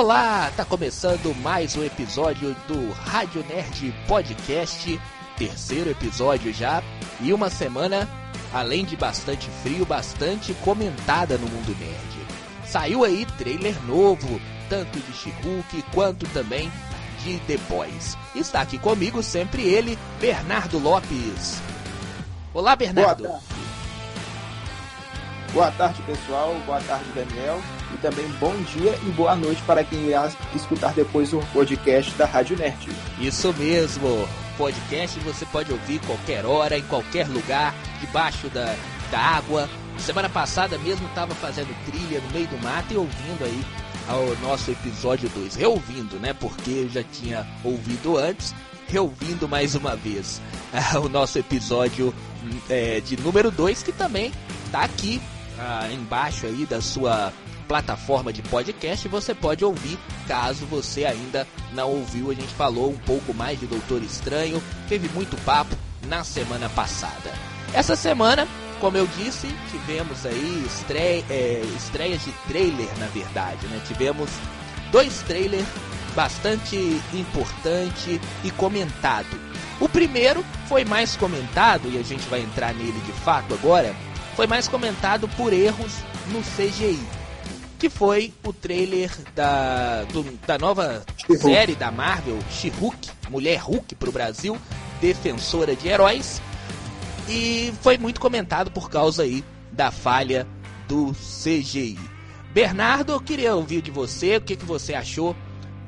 Olá, tá começando mais um episódio do Rádio Nerd Podcast, terceiro episódio já, e uma semana, além de bastante frio, bastante comentada no mundo nerd. Saiu aí trailer novo, tanto de She-Hulk quanto também de The Boys. Está aqui comigo sempre ele, Bernardo Lopes. Olá, Bernardo. Boa tarde. Boa tarde, pessoal. Boa tarde, Daniel. E também bom dia e boa noite para quem irá escutar depois o podcast da Rádio Nerd. Isso mesmo. Podcast você pode ouvir qualquer hora, em qualquer lugar, debaixo da, da água. Semana passada mesmo estava fazendo trilha no meio do mato e ouvindo aí ao nosso episódio 2. Reouvindo, né? Porque eu já tinha ouvido antes, reouvindo mais uma vez o nosso episódio é, de número 2, que também tá aqui ah, embaixo aí da sua plataforma de podcast você pode ouvir caso você ainda não ouviu. A gente falou um pouco mais de Doutor Estranho, teve muito papo na semana passada. Essa semana, como eu disse, tivemos aí estreia, é, estreias de trailer, na verdade, né? Tivemos dois trailers bastante importante e comentado. O primeiro foi mais comentado e a gente vai entrar nele de fato agora. Foi mais comentado por erros no CGI que foi o trailer da, do, da nova série da Marvel, She-Hulk, Mulher Hulk para o Brasil, defensora de heróis, e foi muito comentado por causa aí da falha do CGI. Bernardo, eu queria ouvir de você o que, que você achou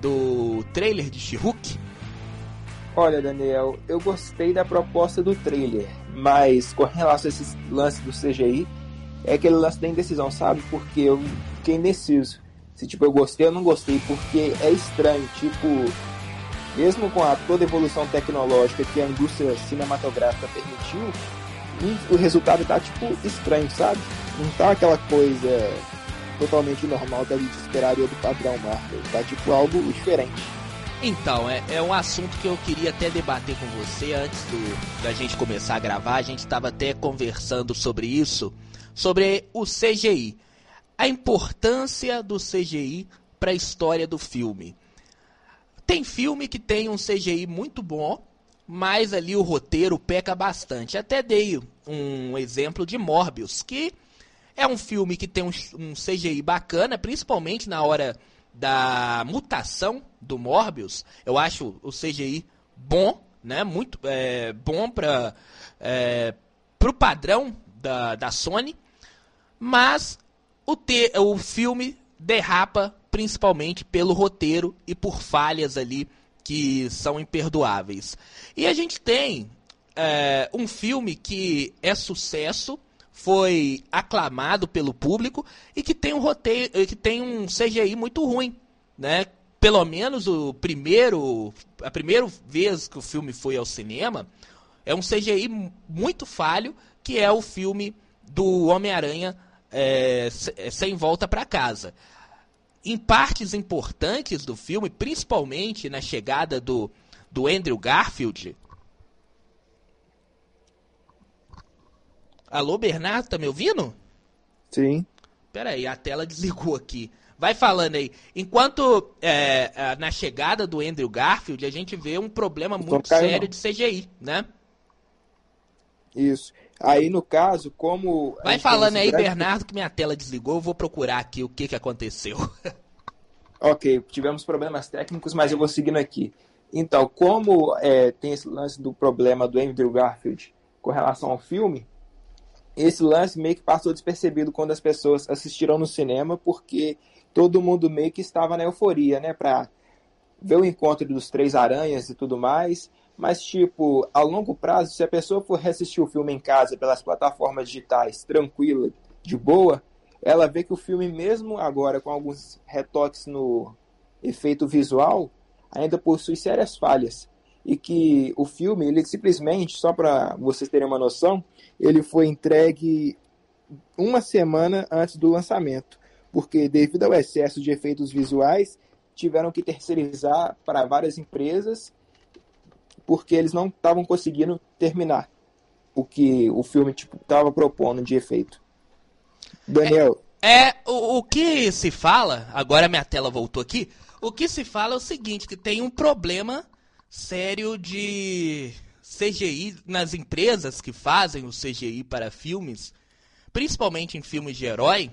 do trailer de She-Hulk. Olha, Daniel, eu gostei da proposta do trailer, mas com relação a esse lance do CGI, é aquele lance da indecisão, sabe? Porque eu fiquei indeciso. Se tipo, eu gostei ou não gostei, porque é estranho, tipo, mesmo com a toda a evolução tecnológica que a indústria cinematográfica permitiu, o resultado tá tipo estranho, sabe? Não tá aquela coisa totalmente normal da gente esperaria do padrão Marvel, tá tipo algo diferente. Então, é, é um assunto que eu queria até debater com você antes do, da gente começar a gravar. A gente estava até conversando sobre isso sobre o CGI. A importância do CGI para a história do filme. Tem filme que tem um CGI muito bom, mas ali o roteiro peca bastante. Até dei um exemplo de Morbius, que é um filme que tem um, um CGI bacana, principalmente na hora da mutação do Morbius. Eu acho o CGI bom, né? Muito é, bom para é, o padrão da, da Sony. Mas o, te, o filme derrapa principalmente pelo roteiro e por falhas ali que são imperdoáveis. E a gente tem é, um filme que é sucesso, foi aclamado pelo público e que tem um roteiro, que tem um CGI muito ruim, né? Pelo menos o primeiro, a primeira vez que o filme foi ao cinema, é um CGI muito falho, que é o filme do Homem-Aranha é, é, sem volta para casa. Em partes importantes do filme, principalmente na chegada do, do Andrew Garfield. Alô, Bernardo, tá me ouvindo? Sim. Peraí, a tela desligou aqui. Vai falando aí. Enquanto é, na chegada do Andrew Garfield, a gente vê um problema muito sério de CGI, né? Isso. Aí, no caso, como. Vai falando aí, grande... Bernardo, que minha tela desligou. Eu vou procurar aqui o que, que aconteceu. ok, tivemos problemas técnicos, mas eu vou seguindo aqui. Então, como é, tem esse lance do problema do Andrew Garfield com relação ao filme, esse lance meio que passou despercebido quando as pessoas assistiram no cinema, porque todo mundo meio que estava na euforia, né? Pra ver o encontro dos três aranhas e tudo mais. Mas, tipo, a longo prazo, se a pessoa for reassistir o filme em casa pelas plataformas digitais, tranquila, de boa, ela vê que o filme, mesmo agora com alguns retoques no efeito visual, ainda possui sérias falhas. E que o filme, ele simplesmente, só para vocês terem uma noção, ele foi entregue uma semana antes do lançamento. Porque, devido ao excesso de efeitos visuais, tiveram que terceirizar para várias empresas porque eles não estavam conseguindo terminar o que o filme tipo estava propondo de efeito. Daniel, É, o, o que se fala, agora minha tela voltou aqui, o que se fala é o seguinte, que tem um problema sério de CGI nas empresas que fazem o CGI para filmes, principalmente em filmes de herói,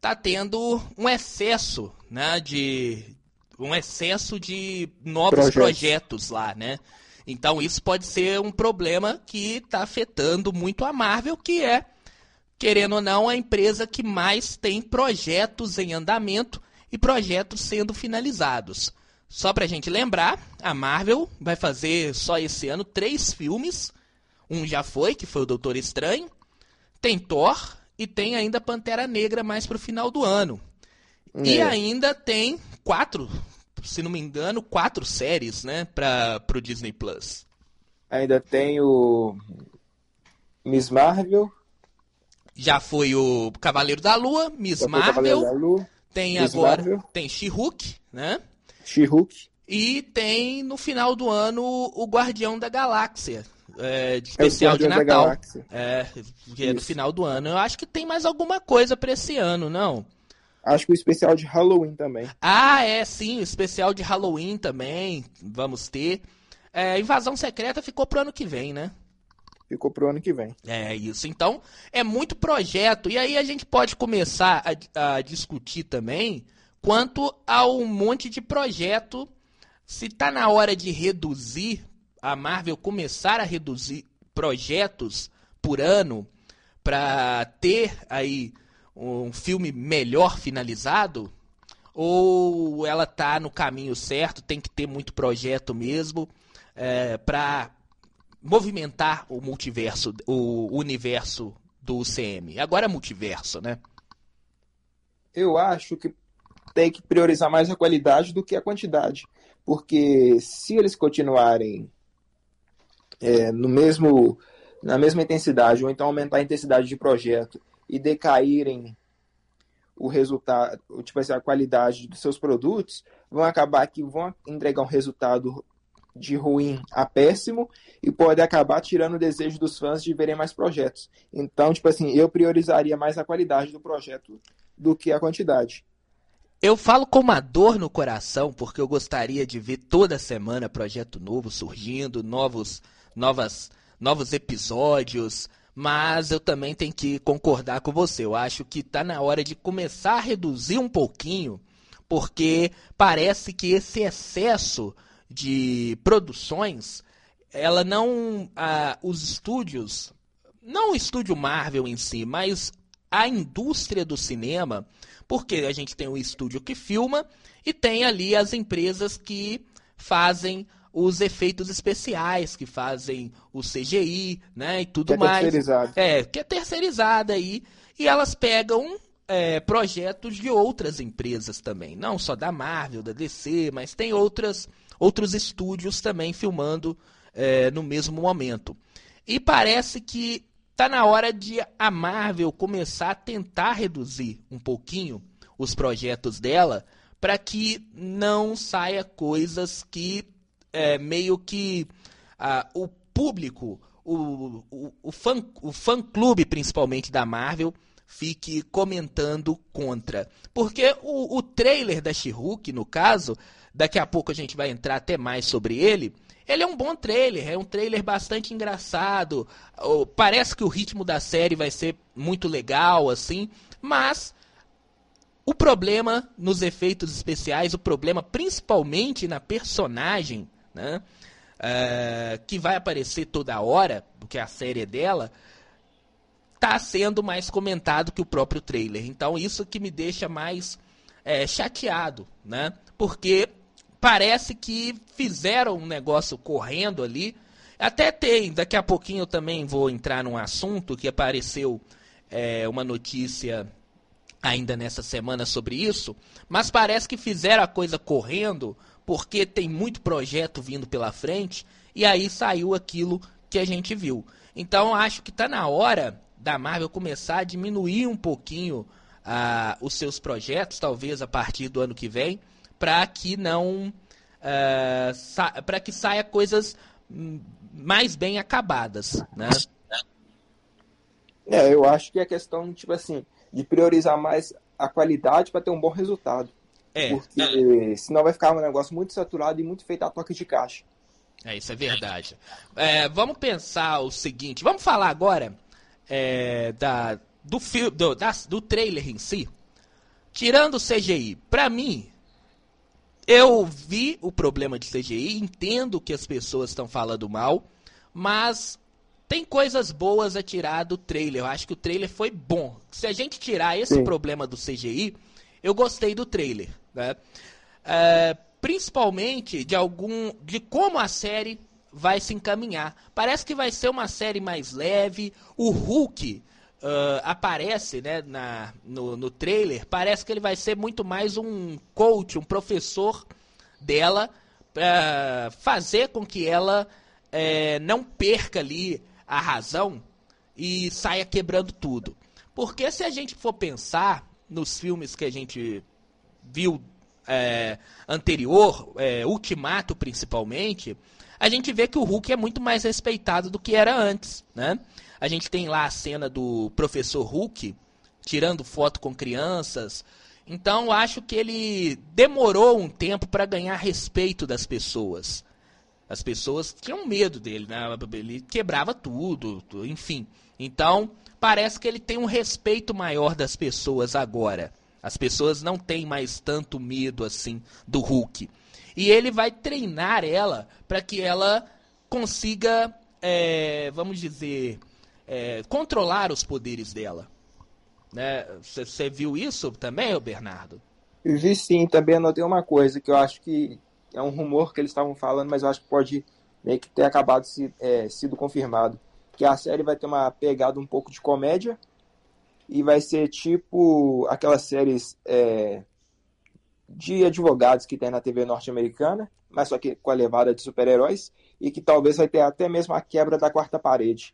tá tendo um excesso, né, de um excesso de novos projetos, projetos lá, né? Então isso pode ser um problema que está afetando muito a Marvel, que é, querendo ou não, a empresa que mais tem projetos em andamento e projetos sendo finalizados. Só pra gente lembrar, a Marvel vai fazer só esse ano três filmes. Um já foi, que foi o Doutor Estranho. Tem Thor e tem ainda Pantera Negra mais pro final do ano. É. E ainda tem quatro, se não me engano, quatro séries, né, para pro Disney Plus. Ainda tem o Miss Marvel. Já foi o Cavaleiro da Lua, Miss Marvel. Lua, tem Miss agora Marvel. tem She-Hulk, né? She-Hulk. E tem no final do ano o Guardião da Galáxia. É, de especial é de Natal. É, que é no final do ano. Eu acho que tem mais alguma coisa para esse ano, não? Acho que o especial de Halloween também. Ah, é, sim, o especial de Halloween também. Vamos ter. É, Invasão Secreta ficou pro ano que vem, né? Ficou pro ano que vem. É isso. Então, é muito projeto. E aí a gente pode começar a, a discutir também quanto ao monte de projeto. Se está na hora de reduzir, a Marvel começar a reduzir projetos por ano para ter aí um filme melhor finalizado, ou ela está no caminho certo, tem que ter muito projeto mesmo é, para movimentar o multiverso, o universo do UCM. Agora é multiverso, né? Eu acho que tem que priorizar mais a qualidade do que a quantidade. Porque se eles continuarem é, no mesmo, na mesma intensidade, ou então aumentar a intensidade de projeto e decaírem o resultado, tipo assim, a qualidade dos seus produtos, vão acabar que vão entregar um resultado de ruim a péssimo e pode acabar tirando o desejo dos fãs de verem mais projetos. Então, tipo assim, eu priorizaria mais a qualidade do projeto do que a quantidade. Eu falo com uma dor no coração porque eu gostaria de ver toda semana projeto novo surgindo, novos, novas, novos episódios, mas eu também tenho que concordar com você. Eu acho que está na hora de começar a reduzir um pouquinho, porque parece que esse excesso de produções, ela não, ah, os estúdios, não o estúdio Marvel em si, mas a indústria do cinema porque a gente tem o estúdio que filma e tem ali as empresas que fazem os efeitos especiais, que fazem o CGI, né, e tudo que é mais. Terceirizado. É, que é terceirizada aí. E elas pegam é, projetos de outras empresas também. Não só da Marvel, da DC, mas tem outras, outros estúdios também filmando é, no mesmo momento. E parece que Tá na hora de a Marvel começar a tentar reduzir um pouquinho os projetos dela para que não saia coisas que é, meio que ah, o público, o, o, o, fã, o fã clube principalmente da Marvel fique comentando contra. Porque o, o trailer da she no caso, daqui a pouco a gente vai entrar até mais sobre ele, ele é um bom trailer, é um trailer bastante engraçado. Parece que o ritmo da série vai ser muito legal, assim, mas o problema nos efeitos especiais, o problema principalmente na personagem, né? Uh, que vai aparecer toda hora, porque a série é dela, tá sendo mais comentado que o próprio trailer. Então isso que me deixa mais é, chateado, né? Porque parece que fizeram um negócio correndo ali. Até tem, daqui a pouquinho eu também vou entrar num assunto que apareceu é, uma notícia ainda nessa semana sobre isso, mas parece que fizeram a coisa correndo porque tem muito projeto vindo pela frente e aí saiu aquilo que a gente viu. Então acho que está na hora da Marvel começar a diminuir um pouquinho uh, os seus projetos, talvez a partir do ano que vem, para que não uh, para que saia coisas mais bem acabadas, né? É, eu acho que a questão, tipo assim, de priorizar mais a qualidade para ter um bom resultado. É, porque é. senão vai ficar um negócio muito saturado e muito feito a toque de caixa. É, isso é verdade. É, vamos pensar o seguinte, vamos falar agora é, da, do, do, da, do trailer em si. Tirando o CGI, para mim, eu vi o problema de CGI, entendo que as pessoas estão falando mal, mas tem coisas boas a tirar do trailer. Eu acho que o trailer foi bom. Se a gente tirar esse Sim. problema do CGI, eu gostei do trailer. Né? É, principalmente de algum. de como a série vai se encaminhar. Parece que vai ser uma série mais leve. O Hulk uh, aparece né, na, no, no trailer. Parece que ele vai ser muito mais um coach, um professor dela, para fazer com que ela é, não perca ali a razão e saia quebrando tudo. Porque se a gente for pensar nos filmes que a gente viu é, anterior, é, Ultimato principalmente, a gente vê que o Hulk é muito mais respeitado do que era antes, né? A gente tem lá a cena do professor Hulk tirando foto com crianças. Então acho que ele demorou um tempo para ganhar respeito das pessoas. As pessoas tinham medo dele, né? ele quebrava tudo, enfim. Então, parece que ele tem um respeito maior das pessoas agora. As pessoas não têm mais tanto medo assim do Hulk. E ele vai treinar ela para que ela consiga, é, vamos dizer, é, controlar os poderes dela. Você né? viu isso também, Bernardo? Vi sim, também anotei uma coisa que eu acho que é um rumor que eles estavam falando, mas eu acho que pode meio que ter acabado se, é, sido confirmado. Que a série vai ter uma pegada um pouco de comédia e vai ser tipo aquelas séries é, de advogados que tem na TV norte-americana, mas só que com a levada de super-heróis, e que talvez vai ter até mesmo a quebra da quarta parede.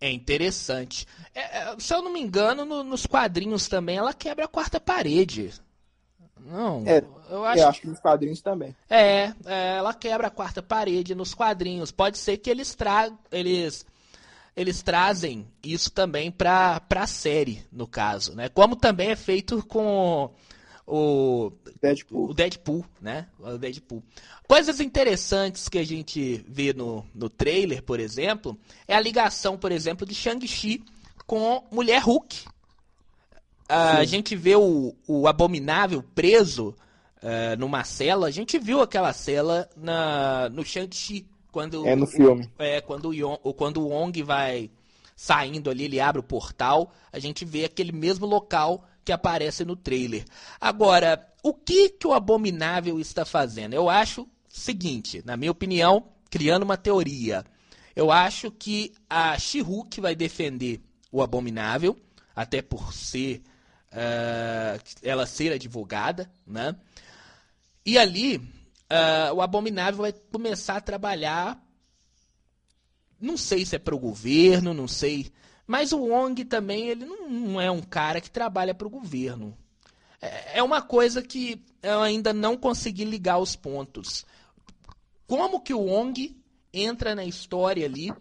É interessante. É, é se eu não me engano, no, nos quadrinhos também ela quebra a quarta parede. Não, é, eu acho, eu acho que nos quadrinhos também. É, é, ela quebra a quarta parede nos quadrinhos. Pode ser que eles tragam, eles eles trazem isso também para a série, no caso, né? Como também é feito com o Deadpool, o Deadpool né? O Deadpool. Coisas interessantes que a gente vê no, no trailer, por exemplo, é a ligação, por exemplo, de Shang-Chi com Mulher Hulk, a gente vê o, o Abominável preso uh, numa cela. A gente viu aquela cela na, no Shang-Chi. Quando, é no filme. O, é, quando o, Yong, quando o Wong vai saindo ali, ele abre o portal. A gente vê aquele mesmo local que aparece no trailer. Agora, o que, que o Abominável está fazendo? Eu acho o seguinte, na minha opinião, criando uma teoria. Eu acho que a She-Hulk vai defender o Abominável, até por ser uh, ela ser advogada, né? E ali uh, o Abominável vai começar a trabalhar, não sei se é para o governo, não sei, mas o Wong também ele não, é um cara que trabalha para o governo. É, é uma coisa que eu ainda não consegui ligar os pontos. Como que o Wong entra na história ali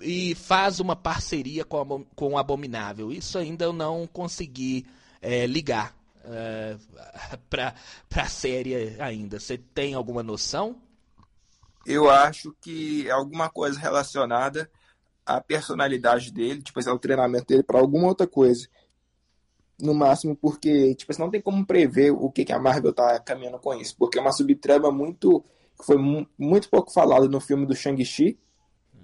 e faz uma parceria com, a, com o Abominável. Isso ainda eu não consegui é, ligar é, para a série ainda. Você tem alguma noção? Eu acho que é alguma coisa relacionada à personalidade dele, tipo assim, ao treinamento dele para alguma outra coisa. No máximo, porque tipo, assim, não tem como prever o que, que a Marvel tá caminhando com isso. Porque é uma subtrama muito. que foi muito pouco falada no filme do Shang-Chi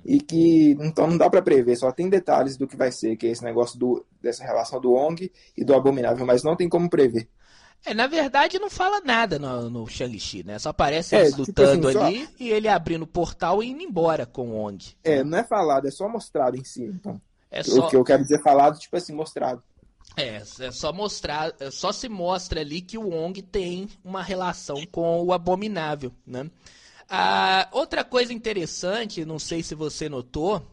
e que então não dá para prever, só tem detalhes do que vai ser, que é esse negócio do, dessa relação do Ong e do Abominável, mas não tem como prever. É, na verdade não fala nada no, no Shang-Chi, né? Só aparece é, eles tipo lutando assim, ali só... e ele abrindo o portal e indo embora com o Ong. É, não é falado, é só mostrado em si, então. É só... O que eu quero dizer falado, tipo assim, mostrado. É, é só mostrar, é só se mostra ali que o Ong tem uma relação com o Abominável, né? Ah, outra coisa interessante, não sei se você notou,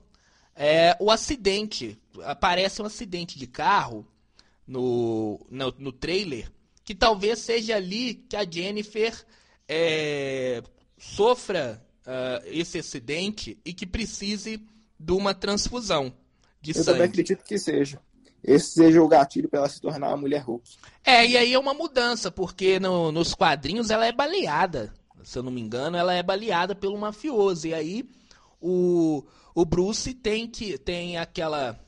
é o acidente. Aparece um acidente de carro no, no, no trailer, que talvez seja ali que a Jennifer é, sofra uh, esse acidente e que precise de uma transfusão de Eu sangue. também acredito que seja. esse seja o gatilho para ela se tornar uma mulher Hulk. É, e aí é uma mudança, porque no, nos quadrinhos ela é baleada. Se eu não me engano, ela é baleada pelo mafioso. E aí o, o Bruce tem que tem aquela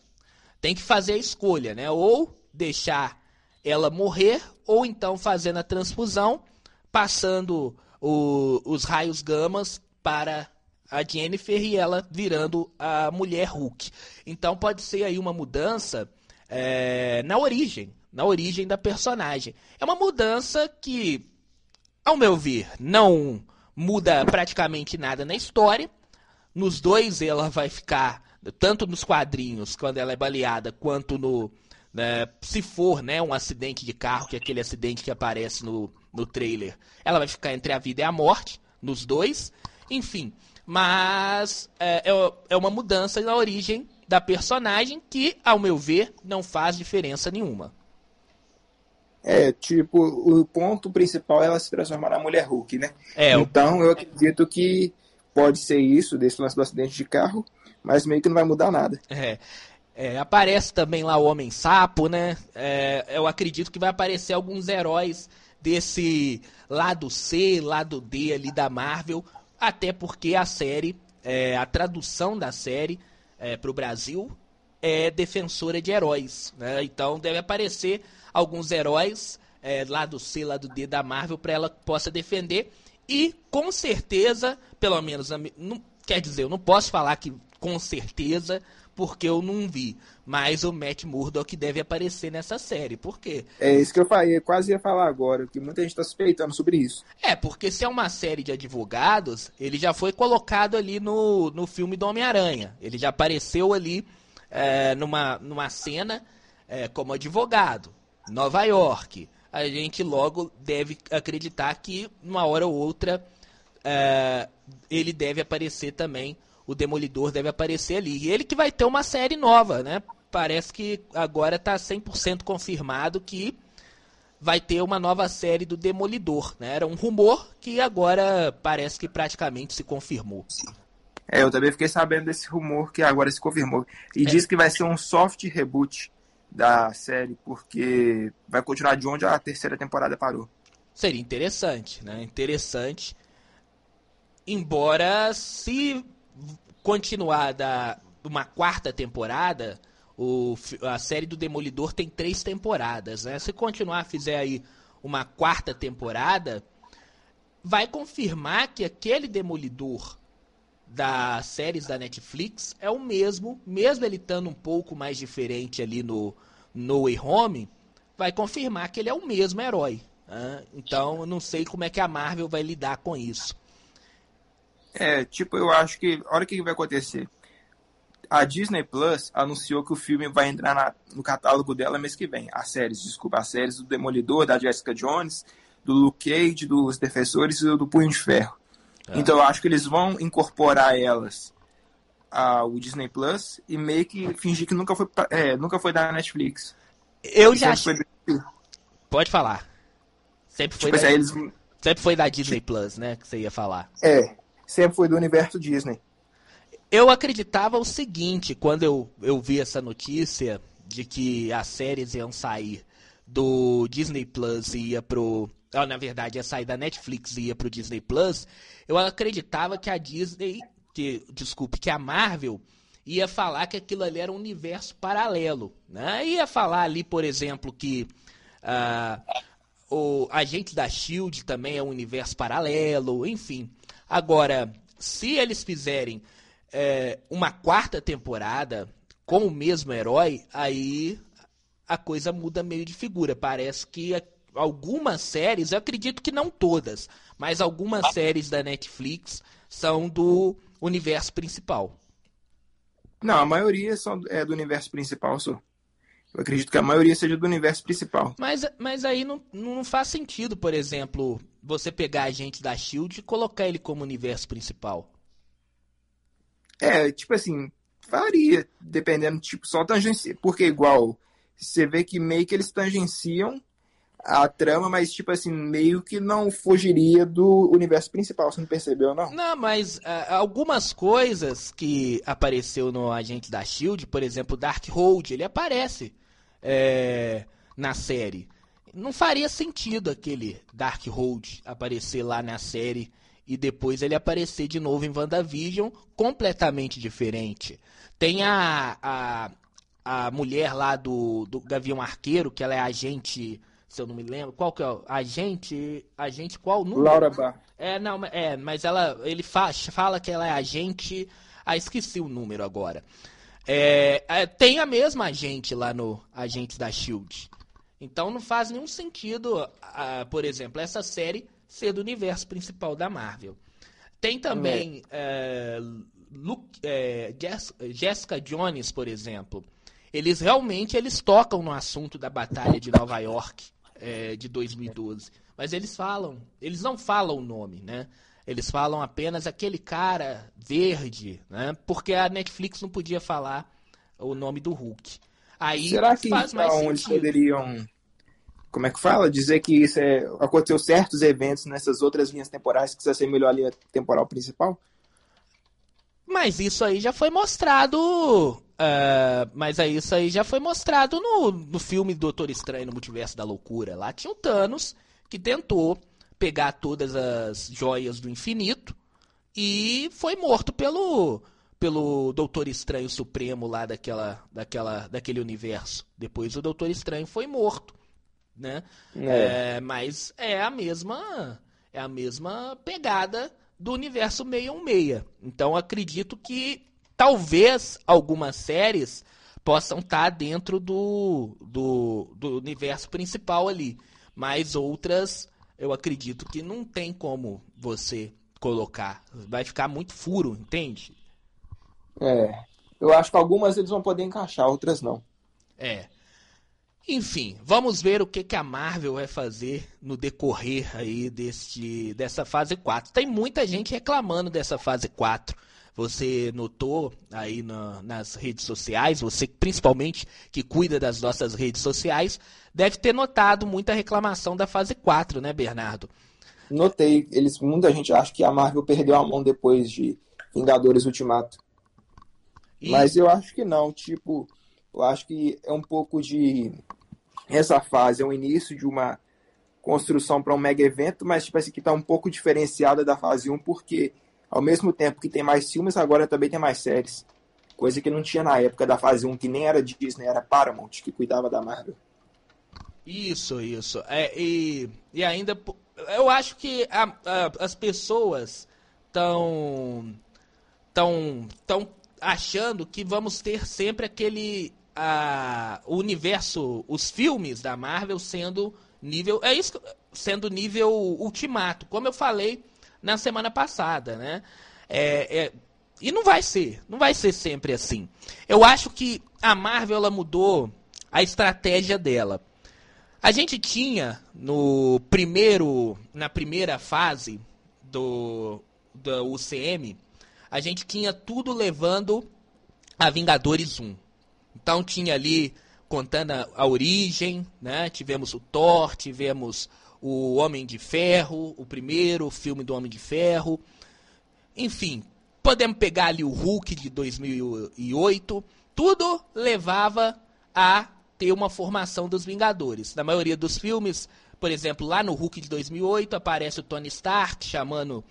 tem que fazer a escolha, né? Ou deixar ela morrer ou então fazendo a transfusão, passando o, os raios gamas para a Jennifer e ela virando a mulher Hulk. Então pode ser aí uma mudança é, na origem, na origem da personagem. É uma mudança que, ao meu ver, não muda praticamente nada na história. Nos dois ela vai ficar, tanto nos quadrinhos, quando ela é baleada, quanto no, né, se for né, um acidente de carro, que é aquele acidente que aparece no, no trailer, ela vai ficar entre a vida e a morte, nos dois. Enfim, mas é, é, é uma mudança na origem da personagem que, ao meu ver, não faz diferença nenhuma. É, tipo, o ponto principal é ela se transformar na mulher Hulk, né? É, então eu acredito que pode ser isso, desse lance do acidente de carro, mas meio que não vai mudar nada. É. É, aparece também lá o Homem Sapo, né? É, eu acredito que vai aparecer alguns heróis desse lado C, lado D ali da Marvel, até porque a série, é, a tradução da série é, para o Brasil é defensora de heróis, né? Então deve aparecer alguns heróis é, lado C, lado D da Marvel para ela possa defender e com certeza, pelo menos, não, quer dizer, eu não posso falar que com certeza porque eu não vi. Mas o Matt Murdock deve aparecer nessa série. Por quê? É isso que eu falei, eu quase ia falar agora, que muita gente está suspeitando sobre isso. É, porque se é uma série de advogados, ele já foi colocado ali no, no filme do Homem-Aranha. Ele já apareceu ali é, numa, numa cena é, como advogado. Nova York. A gente logo deve acreditar que, uma hora ou outra, é, ele deve aparecer também o Demolidor deve aparecer ali. E ele que vai ter uma série nova, né? Parece que agora está 100% confirmado que vai ter uma nova série do Demolidor, né? Era um rumor que agora parece que praticamente se confirmou. É, eu também fiquei sabendo desse rumor que agora se confirmou. E é. diz que vai ser um soft reboot da série, porque vai continuar de onde a terceira temporada parou. Seria interessante, né? Interessante. Embora se continuar da uma quarta temporada, o, a série do Demolidor tem três temporadas, né? Se continuar, fizer aí uma quarta temporada, vai confirmar que aquele Demolidor das séries da Netflix é o mesmo, mesmo ele estando um pouco mais diferente ali no No Way Home, vai confirmar que ele é o mesmo herói. Né? Então, eu não sei como é que a Marvel vai lidar com isso. É, tipo, eu acho que. Olha o que vai acontecer. A Disney Plus anunciou que o filme vai entrar na, no catálogo dela mês que vem. As séries, desculpa, as séries do Demolidor, da Jessica Jones, do Luke Cage, dos Defensores e do Punho de Ferro. Ah. Então eu acho que eles vão incorporar elas ao Disney Plus e meio que fingir que nunca foi, é, nunca foi da Netflix. Eu já acho. Pode falar. Sempre foi, tipo, da... Assim, eles... Sempre foi da Disney Plus, né? Que você ia falar. É sempre foi do universo Disney. Eu acreditava o seguinte, quando eu, eu vi essa notícia de que as séries iam sair do Disney Plus e ia pro. Oh, na verdade, ia sair da Netflix e ia pro Disney Plus. Eu acreditava que a Disney. Que, desculpe, que a Marvel ia falar que aquilo ali era um universo paralelo. Né? Ia falar ali, por exemplo, que uh, o Agente da Shield também é um universo paralelo, enfim. Agora, se eles fizerem é, uma quarta temporada com o mesmo herói, aí a coisa muda meio de figura. Parece que algumas séries, eu acredito que não todas, mas algumas séries da Netflix são do universo principal. Não, a maioria são, é do universo principal, só. Eu acredito que a maioria seja do universo principal. Mas, mas aí não, não faz sentido, por exemplo, você pegar a gente da Shield e colocar ele como universo principal. É, tipo assim, faria, dependendo, tipo, só tangencia. Porque igual, você vê que meio que eles tangenciam a trama, mas tipo assim, meio que não fugiria do universo principal, você não percebeu, não? Não, mas uh, algumas coisas que apareceu no Agente da Shield, por exemplo, Dark Hold, ele aparece é, na série. Não faria sentido aquele Darkhold aparecer lá na série e depois ele aparecer de novo em WandaVision, completamente diferente. Tem a, a, a mulher lá do, do Gavião Arqueiro, que ela é agente, se eu não me lembro, qual que é? Agente, agente qual número? Laura Bar. É, não, é, mas ela, ele fa, fala que ela é agente, ah, esqueci o número agora. É, é, tem a mesma agente lá no Agentes da SHIELD. Então não faz nenhum sentido, uh, por exemplo, essa série ser do universo principal da Marvel. Tem também é. Luke, é, Jessica Jones, por exemplo. Eles realmente eles tocam no assunto da Batalha de Nova York é, de 2012. Mas eles falam, eles não falam o nome, né? Eles falam apenas aquele cara verde, né? Porque a Netflix não podia falar o nome do Hulk. Aí Será que faz mais então, eles poderiam, como é que fala? Dizer que isso é, aconteceu certos eventos nessas outras linhas temporais que se assemelhou à linha temporal principal? Mas isso aí já foi mostrado. Uh, mas aí isso aí já foi mostrado no, no filme Doutor Estranho no Multiverso da Loucura. Lá tinha o Thanos que tentou pegar todas as joias do infinito e foi morto pelo pelo Doutor Estranho Supremo lá daquela, daquela, daquele universo. Depois o Doutor Estranho foi morto, né? É. É, mas é a mesma é a mesma pegada do universo 616. Então acredito que talvez algumas séries possam estar dentro do, do, do universo principal ali, mas outras eu acredito que não tem como você colocar. Vai ficar muito furo, entende? É. Eu acho que algumas eles vão poder encaixar, outras não. É. Enfim, vamos ver o que, que a Marvel vai fazer no decorrer aí deste, dessa fase 4. Tem muita gente reclamando dessa fase 4. Você notou aí na, nas redes sociais, você principalmente que cuida das nossas redes sociais, deve ter notado muita reclamação da fase 4, né, Bernardo? Notei. Eles, muita gente acha que a Marvel perdeu a mão depois de Vingadores Ultimato. E... Mas eu acho que não. Tipo, eu acho que é um pouco de. Essa fase é o início de uma construção para um mega evento, mas tipo, essa aqui está um pouco diferenciada da fase 1, porque ao mesmo tempo que tem mais filmes, agora também tem mais séries. Coisa que não tinha na época da fase 1, que nem era Disney, era Paramount, que cuidava da Marvel. Isso, isso. É, e, e ainda, eu acho que a, a, as pessoas estão tão, tão achando que vamos ter sempre aquele a, o universo, os filmes da Marvel sendo nível, é isso, sendo nível ultimato, como eu falei na semana passada, né? É, é, e não vai ser, não vai ser sempre assim. Eu acho que a Marvel ela mudou a estratégia dela. A gente tinha no primeiro, na primeira fase do, do UCM, a gente tinha tudo levando a Vingadores 1. Então tinha ali contando a, a origem, né? Tivemos o Thor, tivemos o Homem de Ferro, o primeiro filme do Homem de Ferro. Enfim, podemos pegar ali o Hulk de 2008. Tudo levava a ter uma formação dos Vingadores. Na maioria dos filmes, por exemplo, lá no Hulk de 2008 aparece o Tony Stark chamando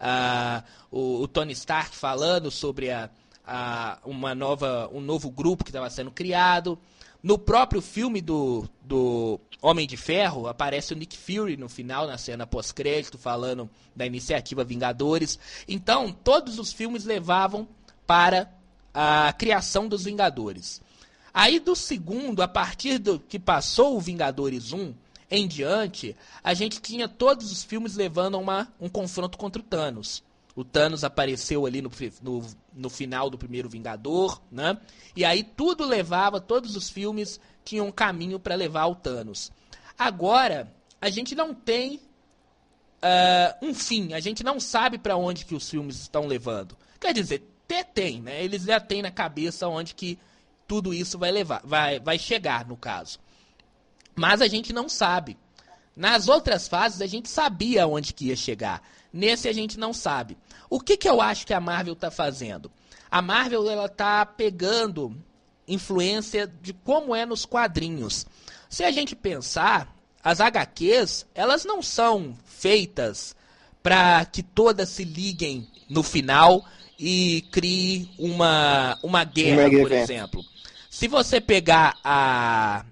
uh, o, o, Tony Stark falando sobre a, a, uma nova, um novo grupo que estava sendo criado. No próprio filme do, do Homem de Ferro, aparece o Nick Fury no final, na cena pós-crédito, falando da iniciativa Vingadores. Então, todos os filmes levavam para a criação dos Vingadores. Aí do segundo, a partir do que passou o Vingadores 1 em diante, a gente tinha todos os filmes levando uma, um confronto contra o Thanos. O Thanos apareceu ali no, no, no, final do primeiro Vingador, né? E aí tudo levava, todos os filmes tinham um caminho para levar ao Thanos. Agora, a gente não tem uh, um fim, a gente não sabe para onde que os filmes estão levando. Quer dizer, até tem, né? Eles já têm na cabeça onde que tudo isso vai levar, vai, vai chegar no caso. Mas a gente não sabe. Nas outras fases a gente sabia onde que ia chegar. Nesse a gente não sabe. O que, que eu acho que a Marvel está fazendo? A Marvel ela tá pegando influência de como é nos quadrinhos. Se a gente pensar, as HQs, elas não são feitas para que todas se liguem no final e crie uma, uma guerra, por exemplo. Se você pegar a,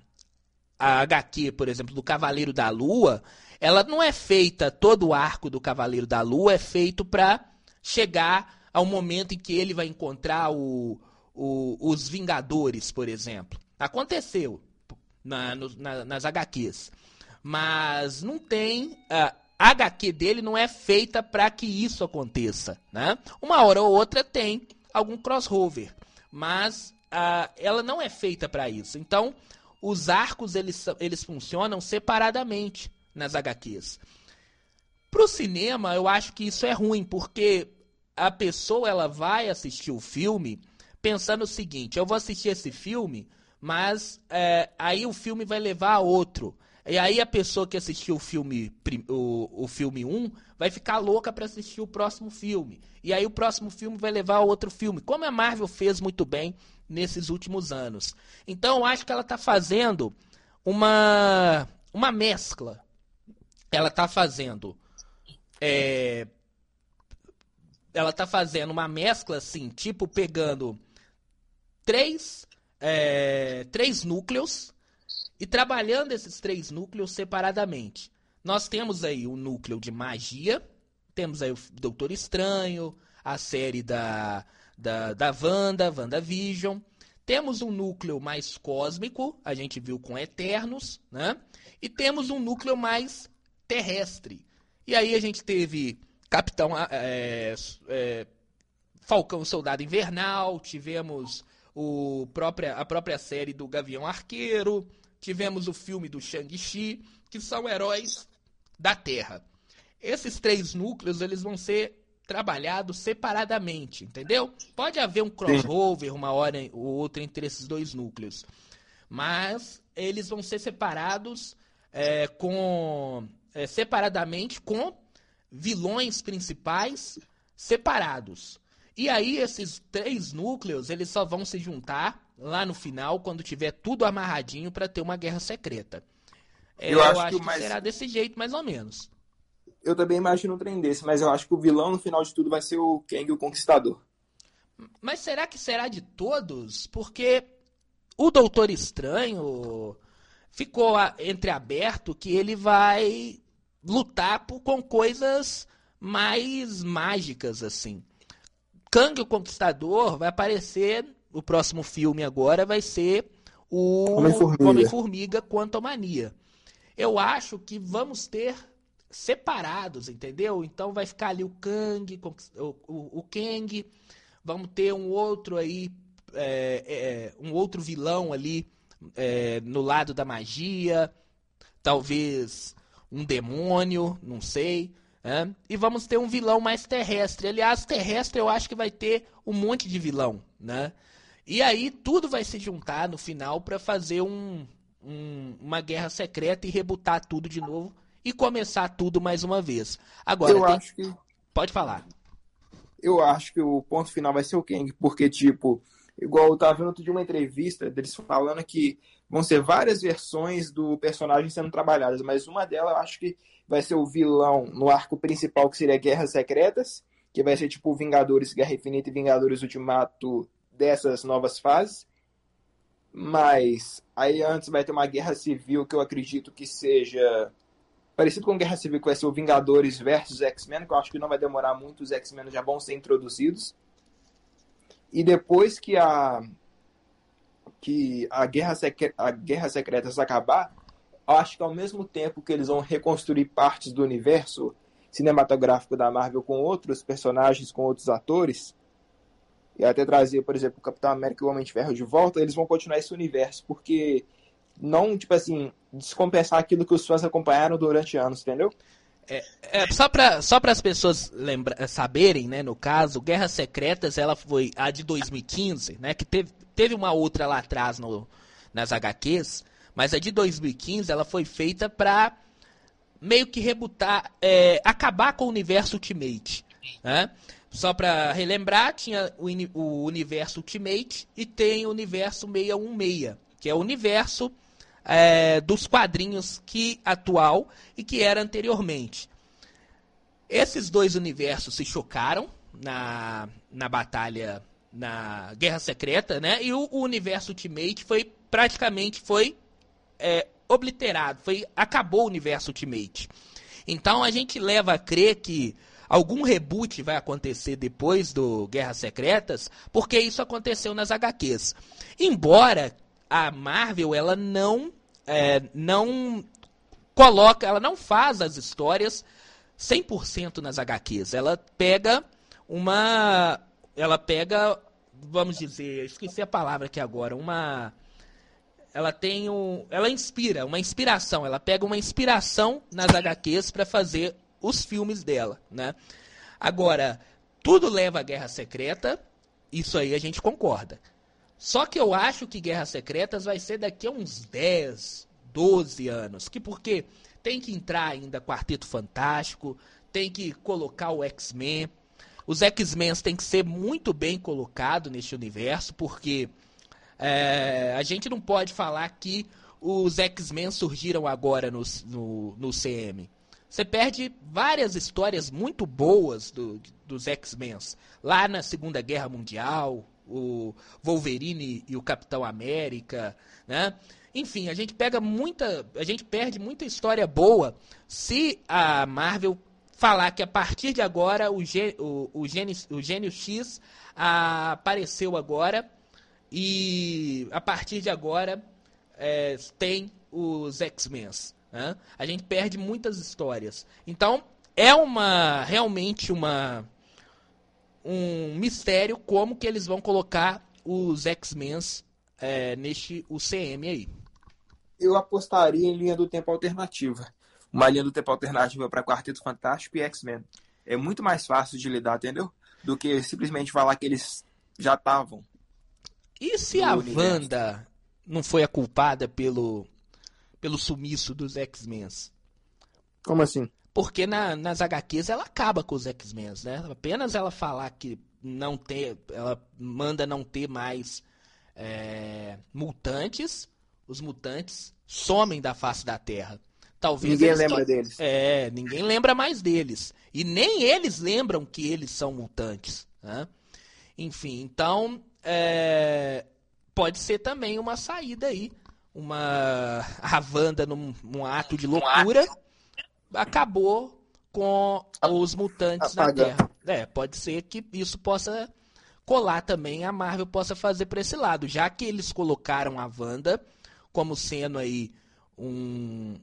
a HQ, por exemplo, do Cavaleiro da Lua, ela não é feita, todo o arco do Cavaleiro da Lua é feito para chegar ao momento em que ele vai encontrar o, o, os Vingadores, por exemplo. Aconteceu na, no, na, nas HQs. Mas não tem. A HQ dele não é feita para que isso aconteça. Né? Uma hora ou outra tem algum crossover. Mas uh, ela não é feita para isso. Então, os arcos eles, eles funcionam separadamente nas HQs. Pro cinema, eu acho que isso é ruim, porque a pessoa ela vai assistir o filme pensando o seguinte: eu vou assistir esse filme, mas é, aí o filme vai levar a outro. E aí a pessoa que assistiu o filme o, o filme 1 vai ficar louca para assistir o próximo filme. E aí o próximo filme vai levar a outro filme, como a Marvel fez muito bem nesses últimos anos. Então eu acho que ela está fazendo uma uma mescla. Ela está fazendo é, ela tá fazendo uma mescla assim, tipo pegando três é, três núcleos e trabalhando esses três núcleos separadamente. Nós temos aí o núcleo de magia, temos aí o Doutor Estranho, a série da, da, da Wanda, WandaVision. Temos um núcleo mais cósmico, a gente viu com Eternos, né? E temos um núcleo mais terrestre. E aí a gente teve Capitão é, é, Falcão Soldado Invernal, tivemos o própria, a própria série do Gavião Arqueiro, tivemos o filme do Shang-Chi, que são heróis da Terra. Esses três núcleos eles vão ser trabalhados separadamente, entendeu? Pode haver um crossover uma hora ou outra entre esses dois núcleos, mas eles vão ser separados é, com é, separadamente com vilões principais separados. E aí esses três núcleos, eles só vão se juntar lá no final, quando tiver tudo amarradinho para ter uma guerra secreta. É, eu, eu, acho, acho que, mais... será desse jeito, mais ou menos. Eu também imagino um trem desse, mas eu acho que o vilão no final de tudo vai ser o Kang, o Conquistador. Mas será que será de todos? Porque o Doutor Estranho ficou entreaberto que ele vai lutar por, com coisas mais mágicas, assim. Kang o Conquistador vai aparecer. O próximo filme agora vai ser o Homem-Formiga Homem Quantumania. Eu acho que vamos ter separados, entendeu? Então vai ficar ali o Kang, o, o, o Kang, vamos ter um outro aí, é, é, um outro vilão ali é, no lado da magia, talvez um demônio, não sei. É? E vamos ter um vilão mais terrestre. Aliás, terrestre eu acho que vai ter um monte de vilão, né? E aí tudo vai se juntar no final para fazer um, um, uma guerra secreta e rebutar tudo de novo e começar tudo mais uma vez. Agora, eu tem... acho que pode falar. Eu acho que o ponto final vai ser o Kang, porque tipo, igual eu tava vendo outro de uma entrevista deles falando que vão ser várias versões do personagem sendo trabalhadas, mas uma delas eu acho que vai ser o vilão no arco principal, que seria Guerras Secretas, que vai ser tipo Vingadores Guerra Infinita e Vingadores Ultimato dessas novas fases. Mas aí antes vai ter uma guerra civil que eu acredito que seja parecido com Guerra Civil, que vai ser o Vingadores versus X-Men, que eu acho que não vai demorar muito, os X-Men já vão ser introduzidos. E depois que a que a Guerra, Secre a Guerra Secretas acabar, acho que ao mesmo tempo que eles vão reconstruir partes do universo cinematográfico da Marvel com outros personagens, com outros atores, e até trazer, por exemplo, o Capitão América e o Homem de Ferro de volta, eles vão continuar esse universo, porque não, tipo assim, descompensar aquilo que os fãs acompanharam durante anos, entendeu? É, é, só para só as pessoas lembra, saberem, né, no caso, Guerras Secretas, ela foi a de 2015, né, que teve, teve uma outra lá atrás no, nas HQs, mas a de 2015 ela foi feita para meio que rebutar, é, acabar com o universo Ultimate. Né? Só para relembrar, tinha o, o, universo Ultimate e tem o universo 616, que é o universo é, dos quadrinhos que atual e que era anteriormente. Esses dois universos se chocaram na, na batalha, na Guerra Secreta, né? E o, o universo Ultimate foi praticamente foi é, obliterado, foi acabou o universo Ultimate. Então a gente leva a crer que algum reboot vai acontecer depois do Guerras Secretas, porque isso aconteceu nas HQs. Embora a Marvel ela não é, não coloca, ela não faz as histórias 100% nas HQs. Ela pega uma ela pega, vamos dizer, esqueci a palavra aqui agora, uma ela tem um, ela inspira, uma inspiração, ela pega uma inspiração nas HQs para fazer os filmes dela, né? Agora, tudo leva à Guerra Secreta, isso aí a gente concorda. Só que eu acho que Guerras Secretas vai ser daqui a uns 10, 12 anos. Que porque tem que entrar ainda Quarteto Fantástico, tem que colocar o X-Men. Os X-Men têm que ser muito bem colocados neste universo, porque é, a gente não pode falar que os X-Men surgiram agora no, no, no CM. Você perde várias histórias muito boas do, dos X-Men. Lá na Segunda Guerra Mundial, o Wolverine e o Capitão América, né? Enfim, a gente pega muita, a gente perde muita história boa se a Marvel falar que a partir de agora o, o, o, Gênio, o Gênio X apareceu agora e a partir de agora é, tem os X-Men. Né? A gente perde muitas histórias. Então, é uma realmente uma um mistério como que eles vão colocar os X-Men é, neste UCM aí. Eu apostaria em linha do tempo alternativa. Uma linha do tempo alternativa para Quarteto Fantástico e X-Men. É muito mais fácil de lidar, entendeu? Do que simplesmente falar que eles já estavam. E se a universo. Wanda não foi a culpada pelo pelo sumiço dos X-Men. Como assim? Porque na, nas HQs ela acaba com os X-Men, né? Apenas ela falar que não ter, ela manda não ter mais é, mutantes, os mutantes somem da face da Terra. Talvez ninguém lembra deles. É, ninguém lembra mais deles. E nem eles lembram que eles são mutantes. Né? Enfim, então é, pode ser também uma saída aí uma a Wanda num, num ato de loucura acabou com os mutantes na Terra. É, pode ser que isso possa colar também, a Marvel possa fazer para esse lado, já que eles colocaram a Wanda como sendo aí um,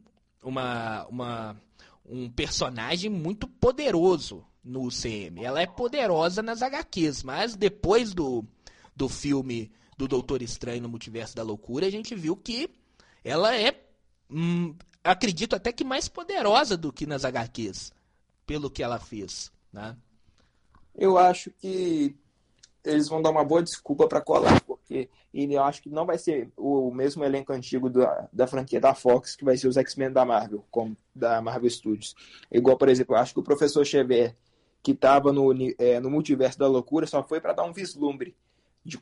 uma, uma, um personagem muito poderoso no UCM. Ela é poderosa nas HQs, mas depois do, do filme do Doutor Estranho no Multiverso da Loucura, a gente viu que ela é, hum, acredito até que mais poderosa do que nas HQs, pelo que ela fez, né? Eu acho que eles vão dar uma boa desculpa para colar, porque eu acho que não vai ser o mesmo elenco antigo da, da franquia da Fox, que vai ser os X-Men da Marvel, como da Marvel Studios. Igual, por exemplo, eu acho que o professor Xavier, que estava no, é, no Multiverso da Loucura, só foi para dar um vislumbre de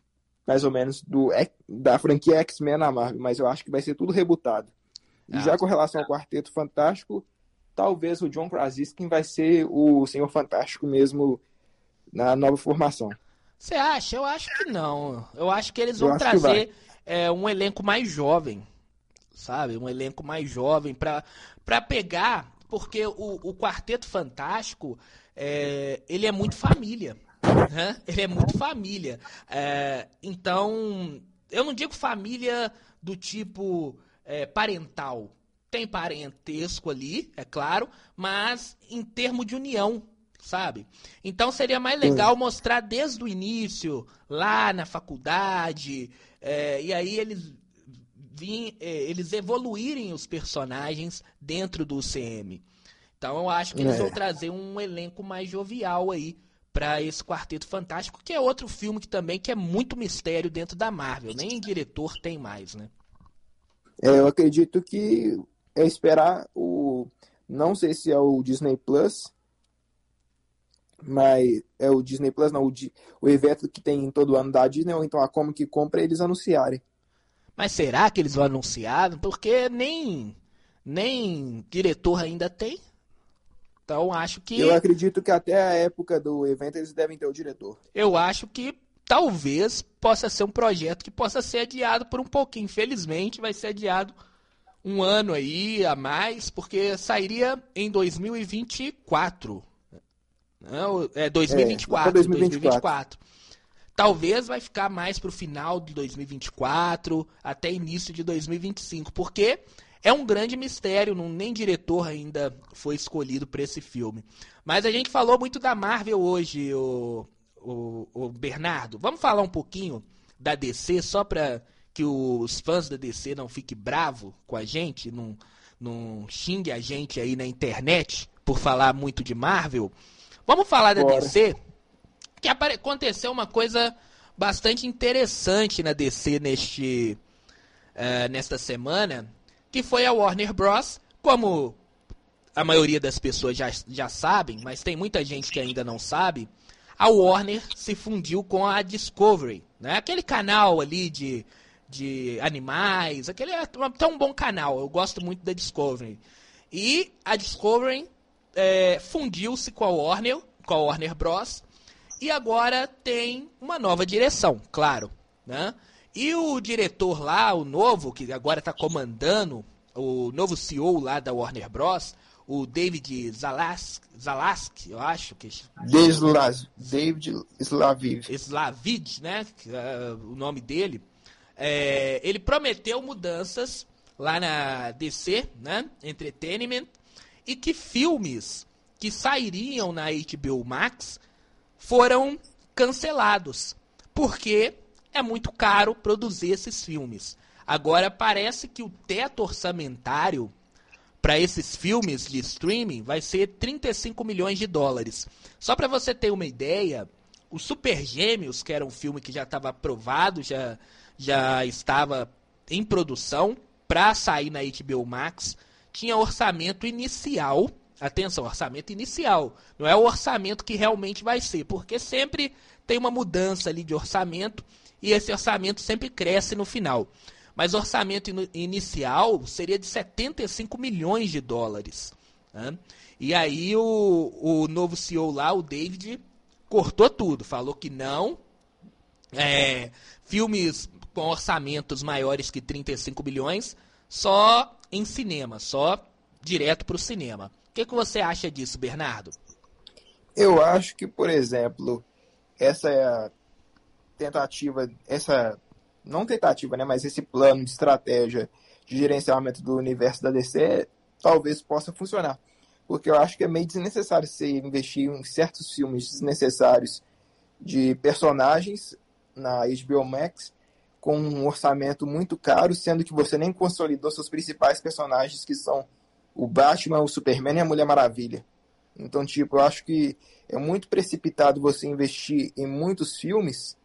mais ou menos, do, da franquia X-Men na Marvel, mas eu acho que vai ser tudo rebutado. E ah, já com relação ao Quarteto Fantástico, talvez o John Krasinski vai ser o Senhor Fantástico mesmo na nova formação. Você acha? Eu acho que não. Eu acho que eles vão trazer é, um elenco mais jovem, sabe? Um elenco mais jovem para pegar, porque o, o Quarteto Fantástico é, ele é muito família. Né? Ele é muito família. É, então, eu não digo família do tipo é, parental. Tem parentesco ali, é claro, mas em termo de união, sabe? Então seria mais legal mostrar desde o início, lá na faculdade, é, e aí eles vim, é, eles evoluírem os personagens dentro do UCM. Então eu acho que eles é. vão trazer um elenco mais jovial aí para esse Quarteto Fantástico, que é outro filme que também que é muito mistério dentro da Marvel. Nem diretor tem mais, né? É, eu acredito que é esperar o. Não sei se é o Disney Plus, Mas é o Disney Plus, não, o, o evento que tem todo ano da Disney, ou então a como que compra eles anunciarem. Mas será que eles vão anunciar? Porque nem, nem diretor ainda tem. Então acho que. Eu acredito que até a época do evento eles devem ter o diretor. Eu acho que talvez possa ser um projeto que possa ser adiado por um pouquinho. Infelizmente vai ser adiado um ano aí a mais, porque sairia em 2024. Não, é 2024, é, 2024. 2024. Talvez vai ficar mais para o final de 2024, até início de 2025, porque é um grande mistério, não, nem diretor ainda foi escolhido para esse filme. Mas a gente falou muito da Marvel hoje, o, o, o Bernardo. Vamos falar um pouquinho da DC, só para que os fãs da DC não fiquem bravos com a gente, não, não xingue a gente aí na internet por falar muito de Marvel. Vamos falar da Bora. DC, que aconteceu uma coisa bastante interessante na DC neste, uh, nesta semana, que foi a Warner Bros. Como a maioria das pessoas já, já sabem, mas tem muita gente que ainda não sabe, a Warner se fundiu com a Discovery, né? Aquele canal ali de de animais. Aquele é até um bom canal, eu gosto muito da Discovery. E a Discovery é, fundiu-se com a Warner, com a Warner Bros. E agora tem uma nova direção, claro. Né? E o diretor lá, o novo, que agora está comandando, o novo CEO lá da Warner Bros., o David Zalask, Zalask eu acho que David Slaviv. Slavid, né? Uh, o nome dele. É, ele prometeu mudanças lá na DC, né? Entertainment, e que filmes que sairiam na HBO Max foram cancelados, porque é muito caro produzir esses filmes. Agora parece que o teto orçamentário para esses filmes de streaming vai ser 35 milhões de dólares. Só para você ter uma ideia, o Super Gêmeos, que era um filme que já estava aprovado, já já estava em produção para sair na HBO Max, tinha orçamento inicial. Atenção, orçamento inicial. Não é o orçamento que realmente vai ser, porque sempre tem uma mudança ali de orçamento e esse orçamento sempre cresce no final. Mas orçamento in inicial seria de 75 milhões de dólares. Né? E aí o, o novo CEO lá, o David, cortou tudo. Falou que não. É, filmes com orçamentos maiores que 35 bilhões, só em cinema, só direto para o cinema. O que, que você acha disso, Bernardo? Eu acho que, por exemplo, essa é tentativa, essa não tentativa, né, mas esse plano de estratégia de gerenciamento do universo da DC talvez possa funcionar. Porque eu acho que é meio desnecessário você investir em certos filmes desnecessários de personagens na HBO Max com um orçamento muito caro, sendo que você nem consolidou seus principais personagens, que são o Batman, o Superman e a Mulher Maravilha. Então, tipo, eu acho que é muito precipitado você investir em muitos filmes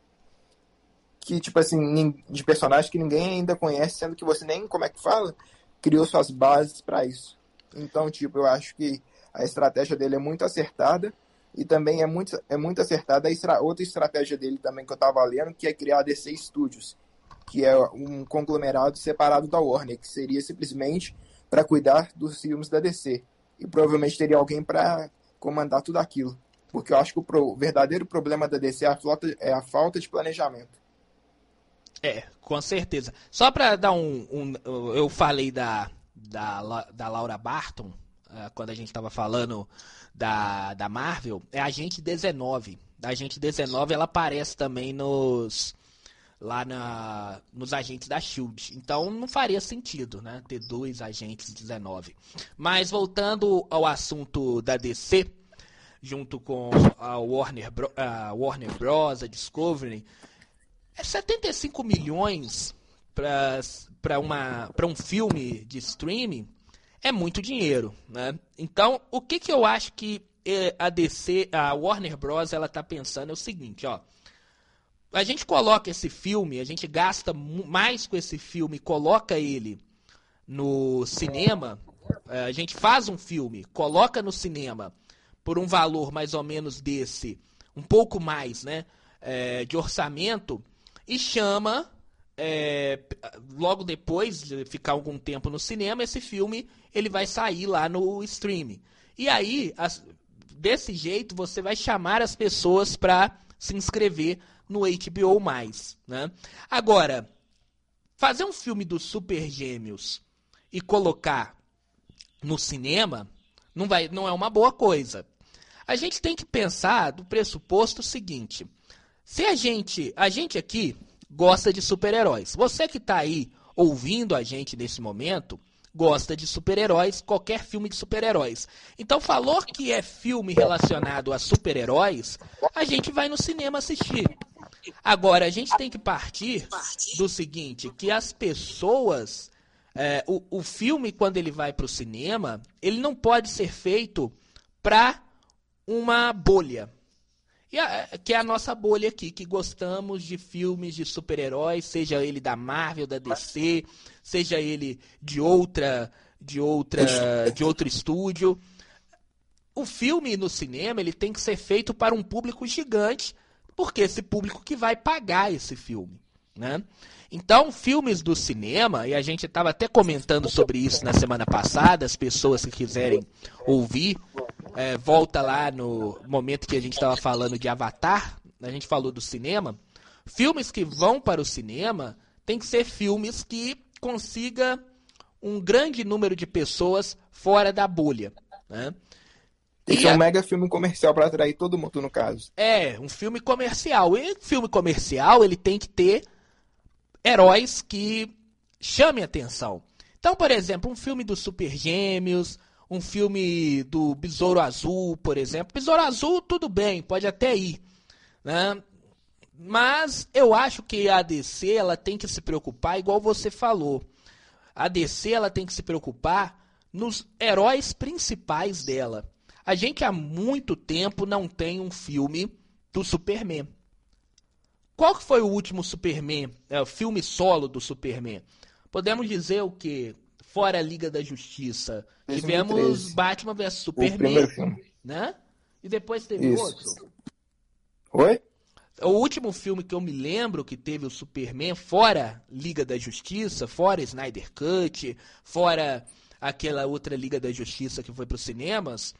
que, tipo assim, de personagens que ninguém ainda conhece, sendo que você nem, como é que fala, criou suas bases para isso. Então, tipo, eu acho que a estratégia dele é muito acertada e também é muito, é muito acertada a outra estratégia dele também que eu tava lendo, que é criar a DC Studios, que é um conglomerado separado da Warner, que seria simplesmente para cuidar dos filmes da DC. E provavelmente teria alguém para comandar tudo aquilo. Porque eu acho que o, pro, verdadeiro problema da DC é a, flota, é a falta de planejamento. É, com certeza. Só para dar um, um, Eu falei da, da, da Laura Barton, uh, quando a gente estava falando da, da Marvel, é a gente 19. A gente 19 ela aparece também nos lá na, nos agentes da Shield. Então não faria sentido, né, ter dois agentes 19. Mas voltando ao assunto da DC, junto com a Warner, a Warner Bros, a Discovery, é 75 milhões para um filme de streaming é muito dinheiro, né? Então, o que que eu acho que eh, a DC, a Warner Bros, ela tá pensando é o seguinte, ó, a gente coloca esse filme, a gente gasta mais com esse filme, coloca ele no cinema, é, a gente faz um filme, coloca no cinema por um valor mais ou menos desse, um pouco mais, né, é, de orçamento, e chama é, logo depois de ficar algum tempo no cinema, esse filme ele vai sair lá no streaming. E aí, as, desse jeito, você vai chamar as pessoas para se inscrever no HBO+. Né? Agora, fazer um filme dos Super Gêmeos e colocar no cinema não, vai, não é uma boa coisa. A gente tem que pensar do pressuposto seguinte: se a gente, a gente aqui gosta de super-heróis. Você que está aí ouvindo a gente nesse momento, gosta de super-heróis, qualquer filme de super-heróis. Então, falou que é filme relacionado a super-heróis, a gente vai no cinema assistir. Agora, a gente tem que partir do seguinte, que as pessoas... É, o, o filme, quando ele vai para o cinema, ele não pode ser feito para uma bolha. A, que é a nossa bolha aqui, que gostamos de filmes de super-heróis, seja ele da Marvel, da DC, seja ele de outra, de outra, de outro estúdio. O filme no cinema ele tem que ser feito para um público gigante, porque esse público que vai pagar esse filme, né? Então, filmes do cinema, e a gente estava até comentando sobre isso na semana passada, as pessoas que quiserem ouvir, é, volta lá no momento que a gente estava falando de Avatar, a gente falou do cinema. Filmes que vão para o cinema tem que ser filmes que consiga um grande número de pessoas fora da bolha, né? Tem que ser um mega filme comercial para atrair todo mundo, no caso. É, um filme comercial. E filme comercial, ele tem que ter heróis que chamem atenção. Então, por exemplo, um filme dos Super Gêmeos, um filme do Besouro Azul, por exemplo. Besouro Azul, tudo bem, pode até ir. Né? Mas eu acho que a DC ela tem que se preocupar, igual você falou. A DC ela tem que se preocupar nos heróis principais dela. A gente há muito tempo não tem um filme do Superman. Qual que foi o último Superman, é, o filme solo do Superman? Podemos dizer o que? Fora a Liga da Justiça. 2013. Tivemos Batman vs Superman. Né? E depois teve Isso. outro. Oi? O último filme que eu me lembro que teve o Superman, fora Liga da Justiça, fora Snyder Cut, fora aquela outra Liga da Justiça que foi para os cinemas,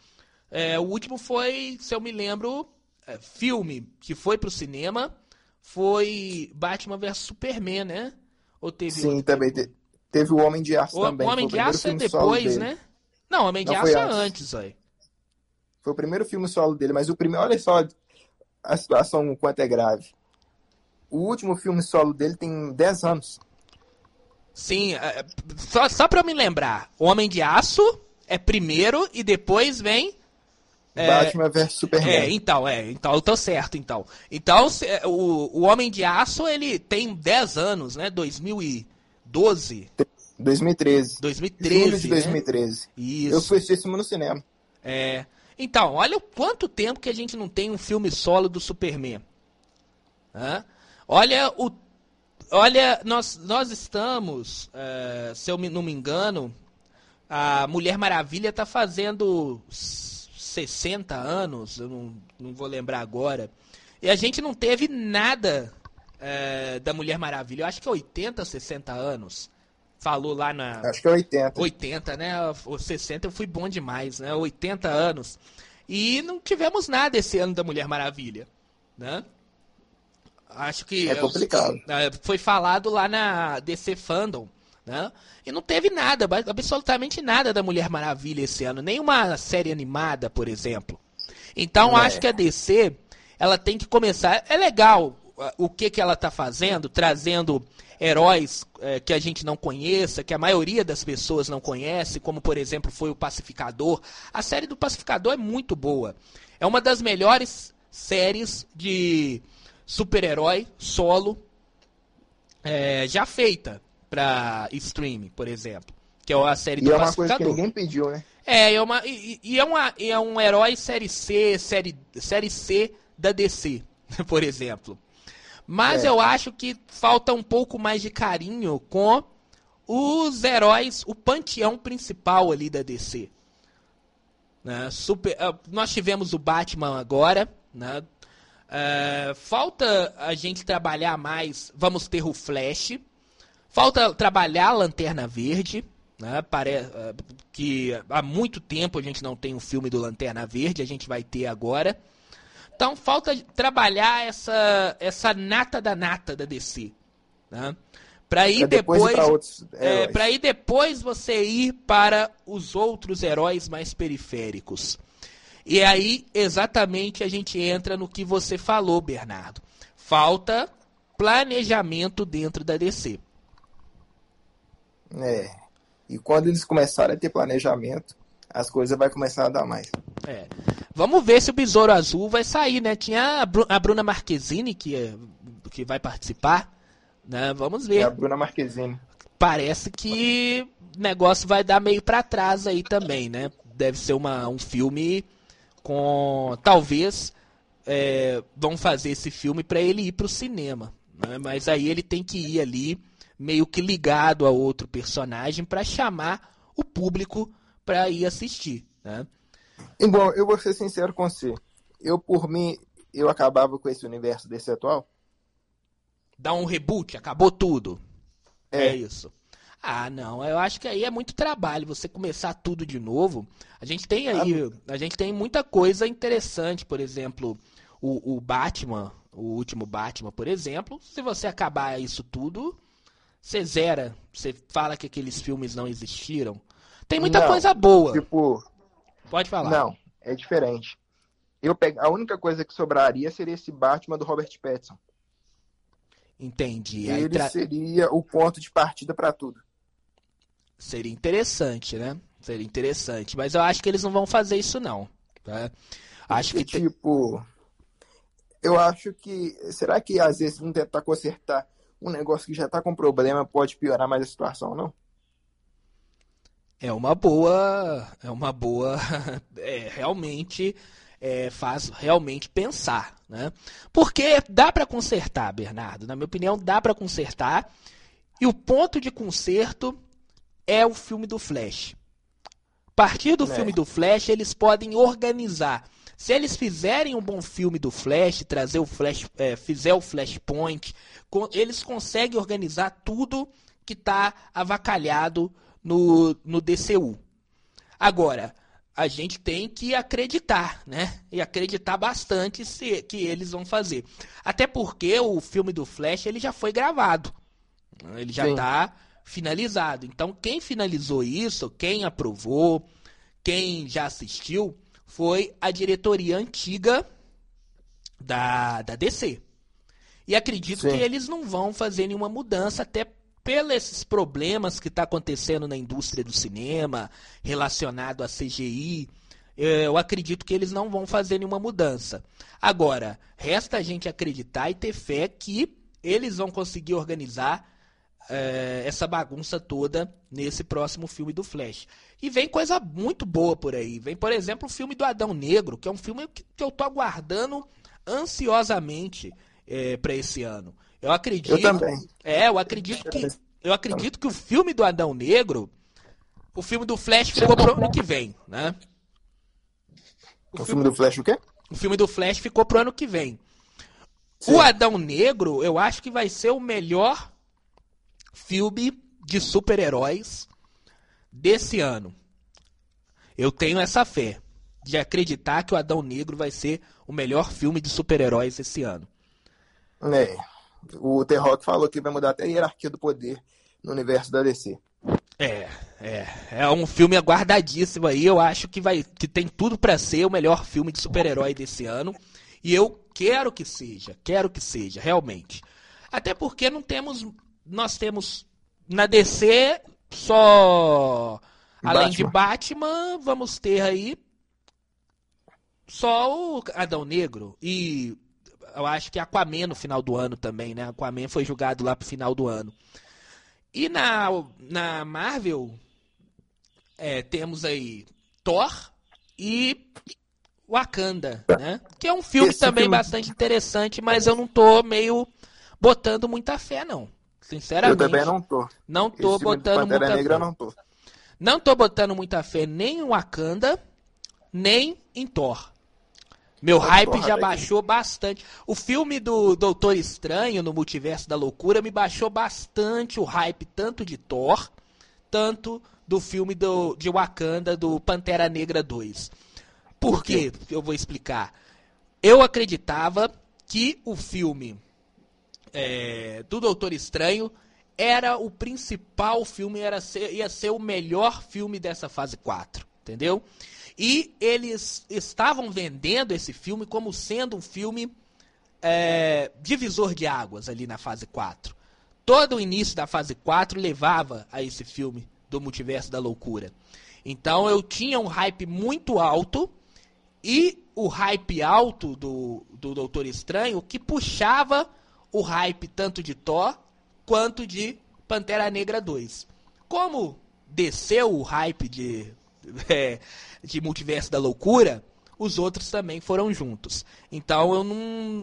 é, o último foi, se eu me lembro, é, filme que foi para o cinema foi Batman vs Superman, né? Ou teve Sim, outro? também te, teve o Homem de Aço o, também. O Homem de Aço é depois, né? Não, o Homem de Não, Aço é antes, aí. Foi o primeiro filme solo dele, mas o primeiro, olha só a situação quanto é grave. O último filme solo dele tem 10 anos. Sim, é, só, só pra me lembrar, o Homem de Aço é primeiro e depois vem é, Batman vs Superman. É, então, é, então eu tô certo, então. Então, o, o Homem de Aço, ele tem 10 anos, né? 2012. 2013. 2013. Julho de 2013. Né? Isso. Eu fui assistir no cinema. É. Então, olha o quanto tempo que a gente não tem um filme solo do Superman. Hã? Olha o. Olha, nós, nós estamos, uh, se eu não me engano, a Mulher Maravilha está fazendo 60 anos, eu não, não vou lembrar agora. E a gente não teve nada é, da Mulher Maravilha. Eu acho que é 80, 60 anos. Falou lá na. Acho que é 80. 80, né? O 60 eu fui bom demais, né? 80 anos. E não tivemos nada esse ano da Mulher Maravilha, né? Acho que. É complicado. É, foi falado lá na DC Fandom né? E não teve nada, absolutamente nada da Mulher Maravilha esse ano, nenhuma série animada, por exemplo. Então é. acho que a DC ela tem que começar. É legal o que, que ela está fazendo, trazendo heróis é, que a gente não conheça, que a maioria das pessoas não conhece, como por exemplo foi o Pacificador. A série do Pacificador é muito boa. É uma das melhores séries de super-herói solo é, já feita pra stream, por exemplo. Que é a série do e é uma coisa que ninguém pediu, né? É, é uma, e, e é, uma, é um herói série C, série, série C da DC, por exemplo. Mas é. eu acho que falta um pouco mais de carinho com os heróis, o panteão principal ali da DC. Né? Super, uh, nós tivemos o Batman agora. Né? Uh, falta a gente trabalhar mais. Vamos ter o Flash. Falta trabalhar a Lanterna Verde. Né? Uh, que há muito tempo a gente não tem um filme do Lanterna Verde. A gente vai ter agora. Então falta trabalhar essa, essa nata da nata da DC. Né? Para ir depois, depois é, para ir depois você ir para os outros heróis mais periféricos. E aí exatamente a gente entra no que você falou, Bernardo. Falta planejamento dentro da DC. É. E quando eles começarem a ter planejamento, as coisas vai começar a dar mais. É. Vamos ver se o Besouro Azul vai sair, né? Tinha a, Bruna Marquezine que, que vai participar. Né? Vamos ver. É a Bruna Marquezine. Parece que o negócio vai dar meio para trás aí também, né? Deve ser uma, um filme com. Talvez é, vão fazer esse filme para ele ir pro cinema. Né? Mas aí ele tem que ir ali meio que ligado a outro personagem para chamar o público para ir assistir. Né? E, bom, eu vou ser sincero com você. Eu, por mim, eu acabava com esse universo desse atual dar um reboot, acabou tudo. É. é isso. Ah, não, eu acho que aí é muito trabalho você começar tudo de novo. A gente tem aí, ah, a gente tem muita coisa interessante, por exemplo, o, o Batman, o último Batman, por exemplo. Se você acabar isso tudo, você zera, você fala que aqueles filmes não existiram. Tem muita não, coisa boa. Tipo, pode falar. Não, é diferente. Eu pego, a única coisa que sobraria seria esse Batman do Robert Pattinson. Entendi. Ele tra... seria o ponto de partida para tudo. Seria interessante, né? Seria interessante. Mas eu acho que eles não vão fazer isso, não. Tá? Acho que. Tipo. Eu acho que. Será que às vezes não tentar consertar um negócio que já está com problema pode piorar mais a situação, não? É uma boa. É uma boa. É, realmente é, faz realmente pensar, né? Porque dá para consertar, Bernardo. Na minha opinião, dá para consertar. E o ponto de conserto é o filme do Flash. A partir do é. filme do Flash, eles podem organizar. Se eles fizerem um bom filme do Flash, trazer o Flash, é, fizer o Flashpoint, eles conseguem organizar tudo que está avacalhado no, no DCU. Agora, a gente tem que acreditar, né? E acreditar bastante se, que eles vão fazer. Até porque o filme do Flash ele já foi gravado. Ele já está finalizado. Então, quem finalizou isso, quem aprovou, quem já assistiu, foi a diretoria antiga da, da DC. E acredito Sim. que eles não vão fazer nenhuma mudança, até pelos problemas que está acontecendo na indústria do cinema, relacionado a CGI, eu acredito que eles não vão fazer nenhuma mudança. Agora, resta a gente acreditar e ter fé que eles vão conseguir organizar é, essa bagunça toda nesse próximo filme do Flash. E vem coisa muito boa por aí. Vem, por exemplo, o filme do Adão Negro, que é um filme que, que eu tô aguardando ansiosamente é, para esse ano. Eu acredito. Eu também. É, eu acredito que. Eu acredito que o filme do Adão Negro. O filme do Flash ficou pro ano que vem, né? O, o filme, filme do Flash o quê? O filme do Flash ficou pro ano que vem. Sim. O Adão Negro, eu acho que vai ser o melhor filme de super-heróis desse ano. Eu tenho essa fé de acreditar que o Adão Negro vai ser o melhor filme de super-heróis esse ano. É. O T-Rock falou que vai mudar até a hierarquia do poder no universo da DC. É, é, é um filme aguardadíssimo aí. Eu acho que vai, que tem tudo para ser o melhor filme de super-herói desse ano. E eu quero que seja, quero que seja, realmente. Até porque não temos, nós temos na DC só além Batman. de Batman, vamos ter aí só o Adão Negro e eu acho que Aquaman no final do ano também, né? Aquaman foi julgado lá pro final do ano. E na, na Marvel, é, temos aí Thor e Wakanda, né? Que é um filme Esse também filme... bastante interessante, mas eu não tô meio botando muita fé, não. Sinceramente. Eu também não tô. Não tô Esse botando muita Negra, fé. Não tô. Não tô botando muita fé nem em Wakanda nem em Thor. Meu hype já baixou bastante. O filme do Doutor Estranho no Multiverso da Loucura me baixou bastante o hype tanto de Thor, tanto do filme do, de Wakanda do Pantera Negra 2. Por quê? Eu vou explicar. Eu acreditava que o filme é, do Doutor Estranho era o principal filme, era ser, ia ser o melhor filme dessa fase 4, entendeu? E eles estavam vendendo esse filme como sendo um filme é, divisor de águas ali na fase 4. Todo o início da fase 4 levava a esse filme do Multiverso da Loucura. Então eu tinha um hype muito alto e o hype alto do, do Doutor Estranho que puxava o hype tanto de Thor quanto de Pantera Negra 2. Como desceu o hype de é, de Multiverso da Loucura, os outros também foram juntos. Então eu não,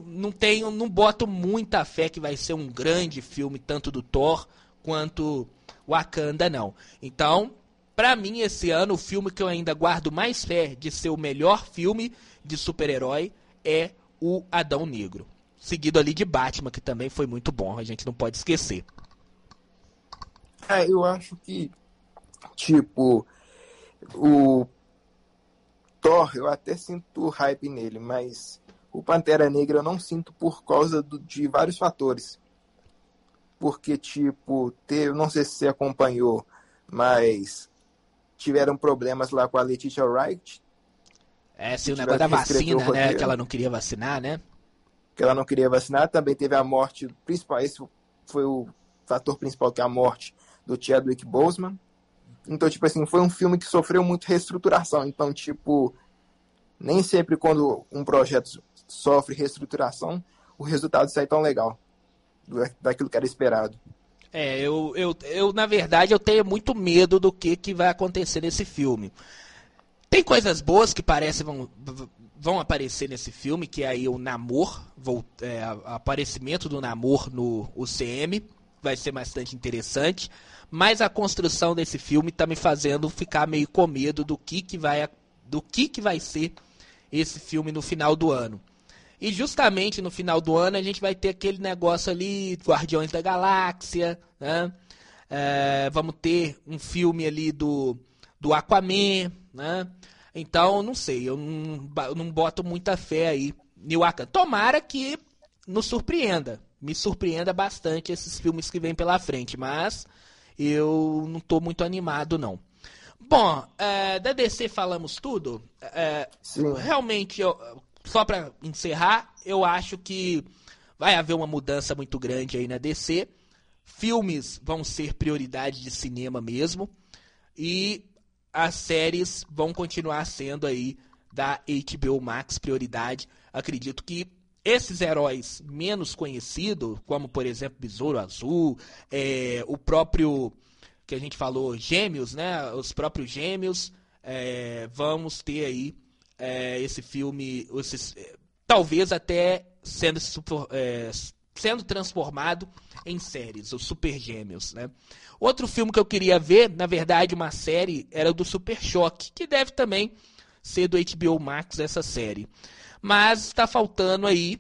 não tenho, não boto muita fé que vai ser um grande filme, tanto do Thor quanto Wakanda, não. Então, para mim, esse ano, o filme que eu ainda guardo mais fé de ser o melhor filme de super-herói é o Adão Negro. Seguido ali de Batman, que também foi muito bom, a gente não pode esquecer. É, eu acho que, tipo, o Thor, eu até sinto hype nele, mas o Pantera Negra eu não sinto por causa do, de vários fatores. Porque, tipo, teve, não sei se você acompanhou, mas tiveram problemas lá com a Letitia Wright. É, se o negócio da vacina, né? Que ela não queria vacinar, né? Que ela não queria vacinar. Também teve a morte principal, esse foi o fator principal, que é a morte do Chadwick Boseman. Então, tipo assim, foi um filme que sofreu muito reestruturação. Então, tipo, nem sempre quando um projeto sofre reestruturação, o resultado sai tão legal daquilo que era esperado. É, eu, eu, eu na verdade, eu tenho muito medo do que, que vai acontecer nesse filme. Tem coisas boas que parecem vão aparecer nesse filme, que é aí o Namor, é, aparecimento do Namor no UCM, vai ser bastante interessante mas a construção desse filme está me fazendo ficar meio com medo do que, que vai do que, que vai ser esse filme no final do ano. E justamente no final do ano a gente vai ter aquele negócio ali, Guardiões da Galáxia, né? É, vamos ter um filme ali do, do Aquaman, né? Então, não sei, eu não, eu não boto muita fé aí Wakanda. Tomara que nos surpreenda, me surpreenda bastante esses filmes que vêm pela frente, mas eu não estou muito animado, não. Bom, é, da DC falamos tudo. É, realmente, eu, só para encerrar, eu acho que vai haver uma mudança muito grande aí na DC. Filmes vão ser prioridade de cinema mesmo. E as séries vão continuar sendo aí da HBO Max prioridade. Acredito que esses heróis menos conhecidos, como por exemplo Besouro Azul, é, o próprio que a gente falou, Gêmeos, né? Os próprios Gêmeos, é, vamos ter aí é, esse filme, esses, é, talvez até sendo, é, sendo transformado em séries, os Super Gêmeos, né? Outro filme que eu queria ver, na verdade, uma série, era do Super Choque, que deve também ser do HBO Max essa série mas está faltando aí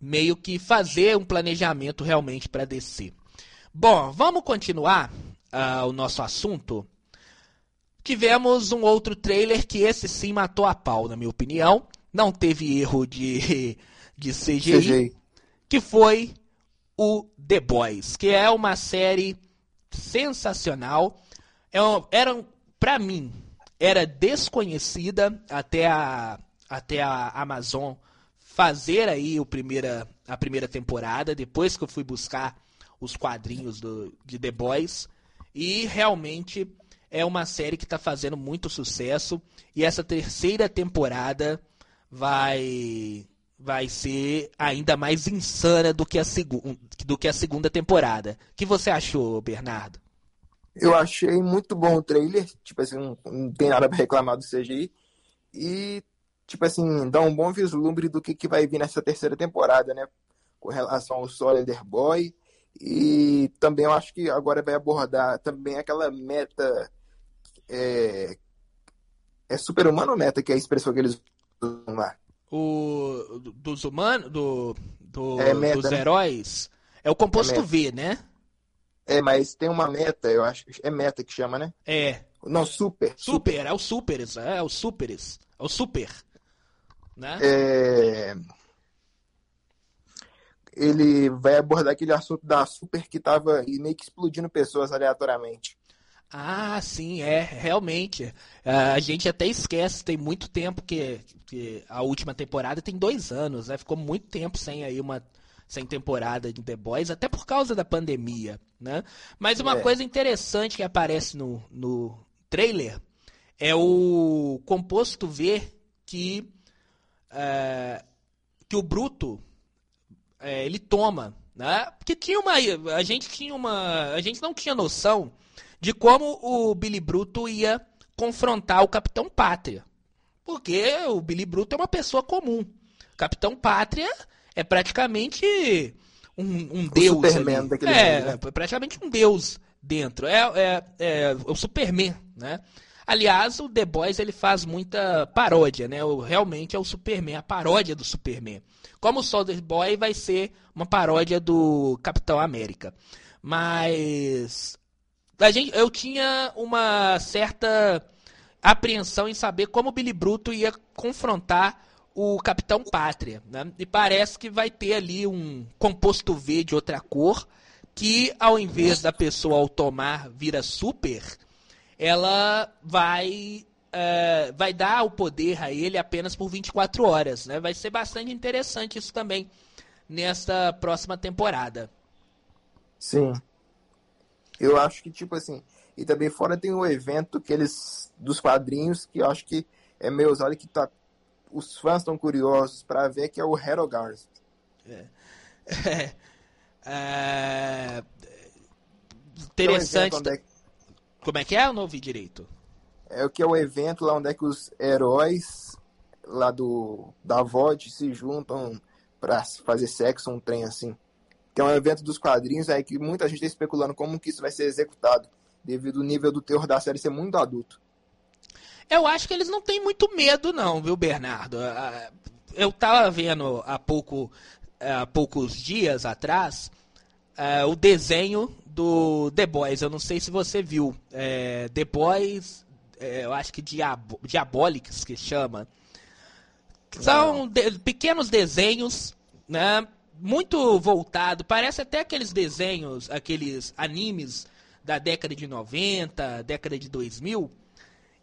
meio que fazer um planejamento realmente para descer. Bom, vamos continuar uh, o nosso assunto. Tivemos um outro trailer que esse sim matou a pau, na minha opinião. Não teve erro de, de CGI, CGI. Que foi o The Boys, que é uma série sensacional. É, era, para mim, era desconhecida até a até a Amazon fazer aí o primeira, a primeira temporada, depois que eu fui buscar os quadrinhos do, de The Boys. E realmente é uma série que está fazendo muito sucesso. E essa terceira temporada vai vai ser ainda mais insana do que a, do que a segunda temporada. O que você achou, Bernardo? Eu achei muito bom o trailer. Tipo assim, não, tem nada para reclamar do CGI. E tipo assim, dá um bom vislumbre do que, que vai vir nessa terceira temporada, né? Com relação ao Soldier Boy. E também eu acho que agora vai abordar também aquela meta é, É super-humano meta que é a expressão que eles usam lá? O dos humanos, do, do É dos né? heróis, é o composto É. V, né? É, mas tem uma meta, eu acho. É meta que chama, né? É, Não, super. super, é o superes, é o superes, é o super, né? É... Ele vai abordar aquele assunto da super que tava e meio que explodindo pessoas aleatoriamente. Ah, sim, é, realmente. Ah, a gente até esquece, tem muito tempo que, que a última temporada tem dois anos, né? Ficou muito tempo sem aí uma sem temporada de The Boys, até por causa da pandemia, né? Mas uma É. coisa interessante que aparece no, no trailer é o composto V que é, que o Bruto é, ele toma, né? Porque tinha uma, a gente tinha uma, a gente não tinha noção de como o Billy Bruto ia confrontar o Capitão Pátria, porque o Billy Bruto é uma pessoa comum. O Capitão Pátria é praticamente um, um deus Superman ali. é, mundo, né? é praticamente um deus dentro. É, é, é o Superman, né? Aliás, o The Boys ele faz muita paródia, né? O, realmente é o Superman, a paródia do Superman. Como o Soldier Boy vai ser uma paródia do Capitão América. Mas a gente, eu tinha uma certa apreensão em saber como o Billy Bruto ia confrontar o Capitão Pátria, né? E parece que vai ter ali um composto V de outra cor que ao invés da pessoa ao tomar vira super, ela vai é, vai dar o poder a ele apenas por 24 horas, né? Vai ser bastante interessante isso também nesta próxima temporada. Sim. Eu acho que, tipo assim. E também fora tem o evento que eles. dos quadrinhos, que eu acho que é meio usado que tá. Os fãs estão curiosos pra ver que é o Hero Guards. É, Que é o Interessante. evento onde é, Como é que é? Eu não ouvi direito. é o que é o evento lá onde é que os heróis lá do da VOD se juntam pra fazer sexo, um trem assim. Que é um evento dos quadrinhos aí que muita gente tá especulando como que isso vai ser executado, devido ao nível do teor da série ser muito adulto. Eu acho que eles não têm muito medo, não, viu, Bernardo? Ah, Eu tava vendo há, pouco, há poucos dias atrás ah, o desenho do The Boys. Eu não sei se você viu. É, The Boys, é, eu acho que Diabo, Diabolics que chama. São de- pequenos desenhos, né? Muito voltado. Parece até aqueles desenhos, aqueles animes da década de 90, década de 2000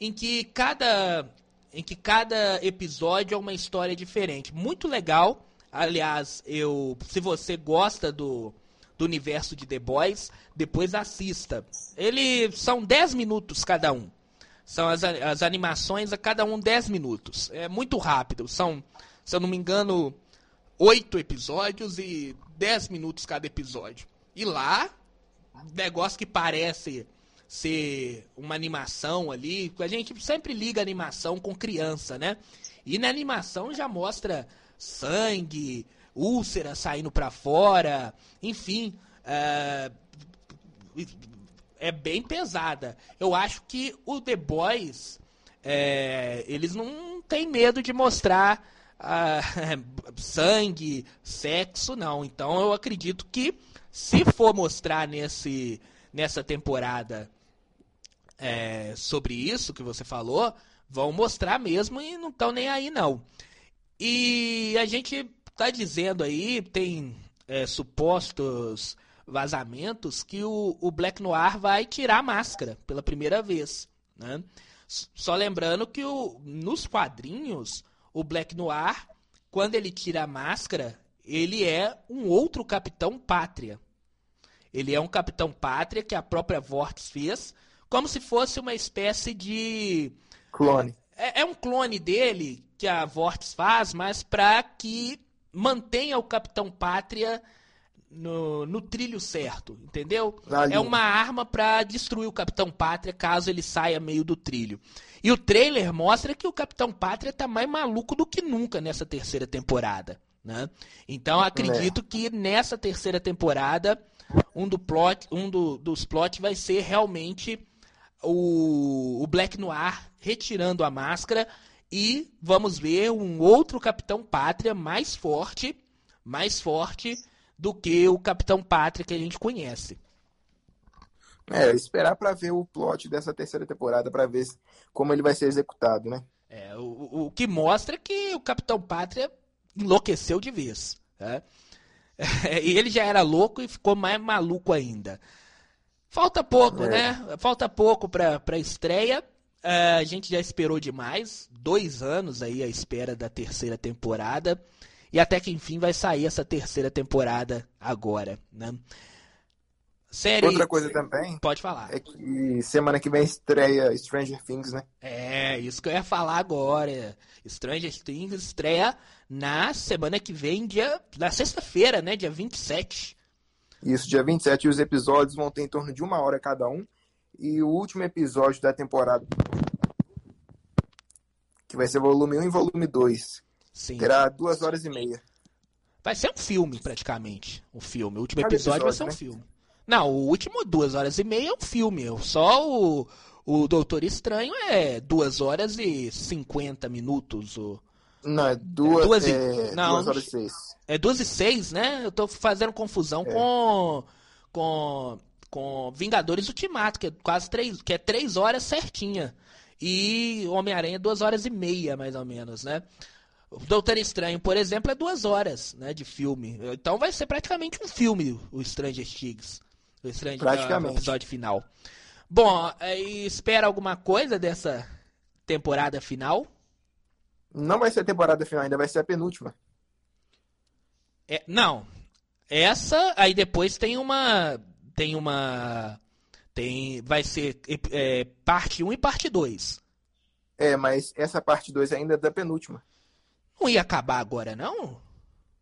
em que cada em que cada episódio é uma história diferente. Muito legal. Aliás, eu se você gosta do, do universo de The Boys, depois assista. Ele são 10 minutos cada um. São as, as animações a cada um 10 minutos. É muito rápido. São, se eu não me engano, oito episódios e 10 minutos cada episódio. E lá, negócio que parece ser uma animação ali. A gente sempre liga animação com criança, né? E na animação já mostra sangue, úlcera saindo pra fora, enfim. é, é bem pesada. Eu acho que o The Boys, é, eles não têm medo de mostrar ah, sangue, sexo, não. Então eu acredito que se for mostrar nesse, nessa temporada é, sobre isso que você falou, vão mostrar mesmo e não estão nem aí não. E a gente tá dizendo aí, tem é, supostos vazamentos que o, o Black Noir vai tirar a máscara pela primeira vez. Né? Só lembrando que o, nos quadrinhos, o Black Noir, quando ele tira a máscara, ele é um outro Capitão Pátria. Ele é um Capitão Pátria que a própria Vortex fez, como se fosse uma espécie de Clone. é, é um clone dele que a Vortex faz, mas para que mantenha o Capitão Pátria no, no trilho certo, entendeu? É uma arma para destruir o Capitão Pátria caso ele saia meio do trilho. E o trailer mostra que o Capitão Pátria tá mais maluco do que nunca nessa terceira temporada, né? Então acredito que nessa terceira temporada um, do plot, um do- dos plots vai ser realmente o, o Black Noir retirando a máscara e vamos ver um outro Capitão Pátria mais forte, mais forte do que o Capitão Pátria que a gente conhece. É, esperar para ver o plot dessa terceira temporada para ver como ele vai ser executado, né? É, o, o que mostra que o Capitão Pátria enlouqueceu de vez. Né? e ele já era louco e ficou mais maluco ainda. Falta pouco, é. né? Falta pouco para a estreia. Uh, a gente já esperou demais. Dois anos aí à espera da terceira temporada. E até que enfim vai sair essa terceira temporada agora, né? Série... Outra coisa também. Pode falar. É que semana que vem estreia Stranger Things, né? É, isso que eu ia falar agora. Stranger Things estreia na semana que vem, dia, na sexta-feira, né? Dia 27. Isso, dia 27. E os episódios vão ter em torno de uma hora cada um. E o último episódio da temporada, que vai ser volume 1 e volume 2, Sim. terá duas horas e meia. Vai ser um filme, praticamente. Um filme. O último episódio, episódio vai ser um né? filme. Não, o último duas horas e meia é um filme. Só o, o Doutor Estranho é duas horas e cinquenta minutos. O... Não, é duas, é duas, e... é, não, duas horas e seis. É duas e seis, né? Eu tô fazendo confusão é. com, com, com Vingadores Ultimato, que é quase três, que é três horas certinha. E Homem-Aranha duas horas e meia, mais ou menos, né? O Doutor Estranho, por exemplo, é duas horas né, de filme. Então vai ser praticamente um filme, o Stranger Things. O Stranger praticamente. O episódio final. Bom, espera alguma coisa dessa temporada final? Não vai ser a temporada final, ainda vai ser a penúltima. É, não. Essa, aí depois tem uma. Tem uma. Tem. Vai ser é, parte 1 e parte 2. É, mas essa parte 2 ainda é da penúltima. Não ia acabar agora, não?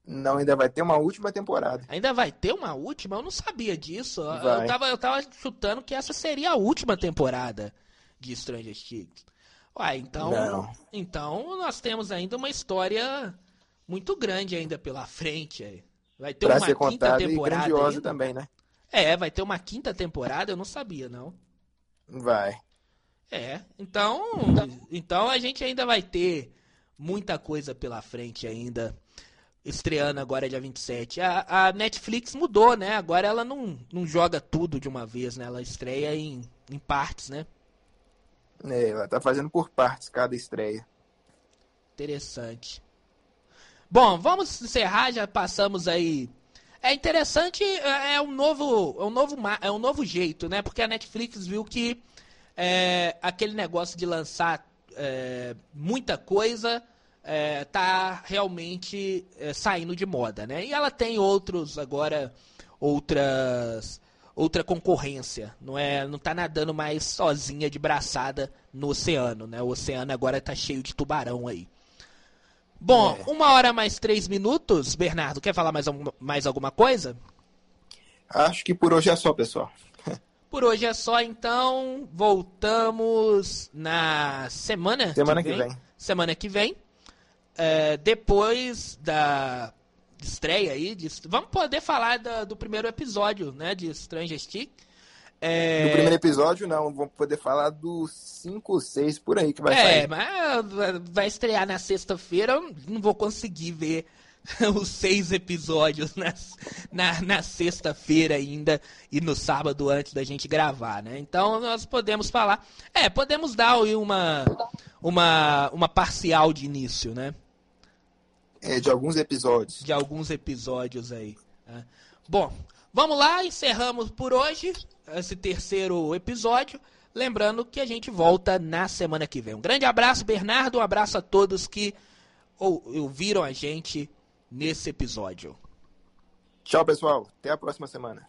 Não, ainda vai ter uma última temporada. Ainda vai ter uma última? Eu não sabia disso. Eu tava, eu tava chutando que essa seria a última temporada de Stranger Things. Uai, então, não. então nós temos ainda uma história muito grande ainda pela frente. Vai ter pra uma ser quinta temporada. E ainda. também, né? É, vai ter uma quinta temporada, eu não sabia, não. Vai. É, então, então a gente ainda vai ter muita coisa pela frente ainda estreando agora dia 27. A, a Netflix mudou, né? Agora ela não, não joga tudo de uma vez, né? Ela estreia em, em partes, né? É, ela tá fazendo por partes cada estreia. Interessante. Bom, vamos encerrar, já passamos aí. É interessante, é, é um novo, é um novo, é um novo jeito, né? Porque a Netflix viu que é, aquele negócio de lançar é, muita coisa é, tá realmente é, saindo de moda, né? E ela tem outros agora outras outra concorrência, não é, não tá nadando mais sozinha de braçada no oceano, né? O oceano agora tá cheio de tubarão aí. Bom, é. uma hora mais três minutos, Bernardo, quer falar mais, mais alguma coisa? Acho que por hoje é só, pessoal. Por hoje é só, então. Voltamos na semana, semana que, vem. que vem. Semana que vem é, depois da estreia aí, de, vamos poder falar da, do primeiro episódio, né, de Stranger Things. É... Do primeiro episódio, não. Vamos poder falar do 5 ou 6 por aí que vai é, sair. É, mas vai estrear na sexta-feira, eu não vou conseguir ver os seis episódios na, na, na sexta-feira ainda e no sábado antes da gente gravar, né? Então nós podemos falar. É, podemos dar uma, uma, uma parcial de início, né? É, de alguns episódios. De alguns episódios aí. Né? Bom, vamos lá, encerramos por hoje esse terceiro episódio. Lembrando que a gente volta na semana que vem. Um grande abraço, Bernardo. Um abraço a todos que ouviram a gente nesse episódio. Tchau, pessoal. Até a próxima semana.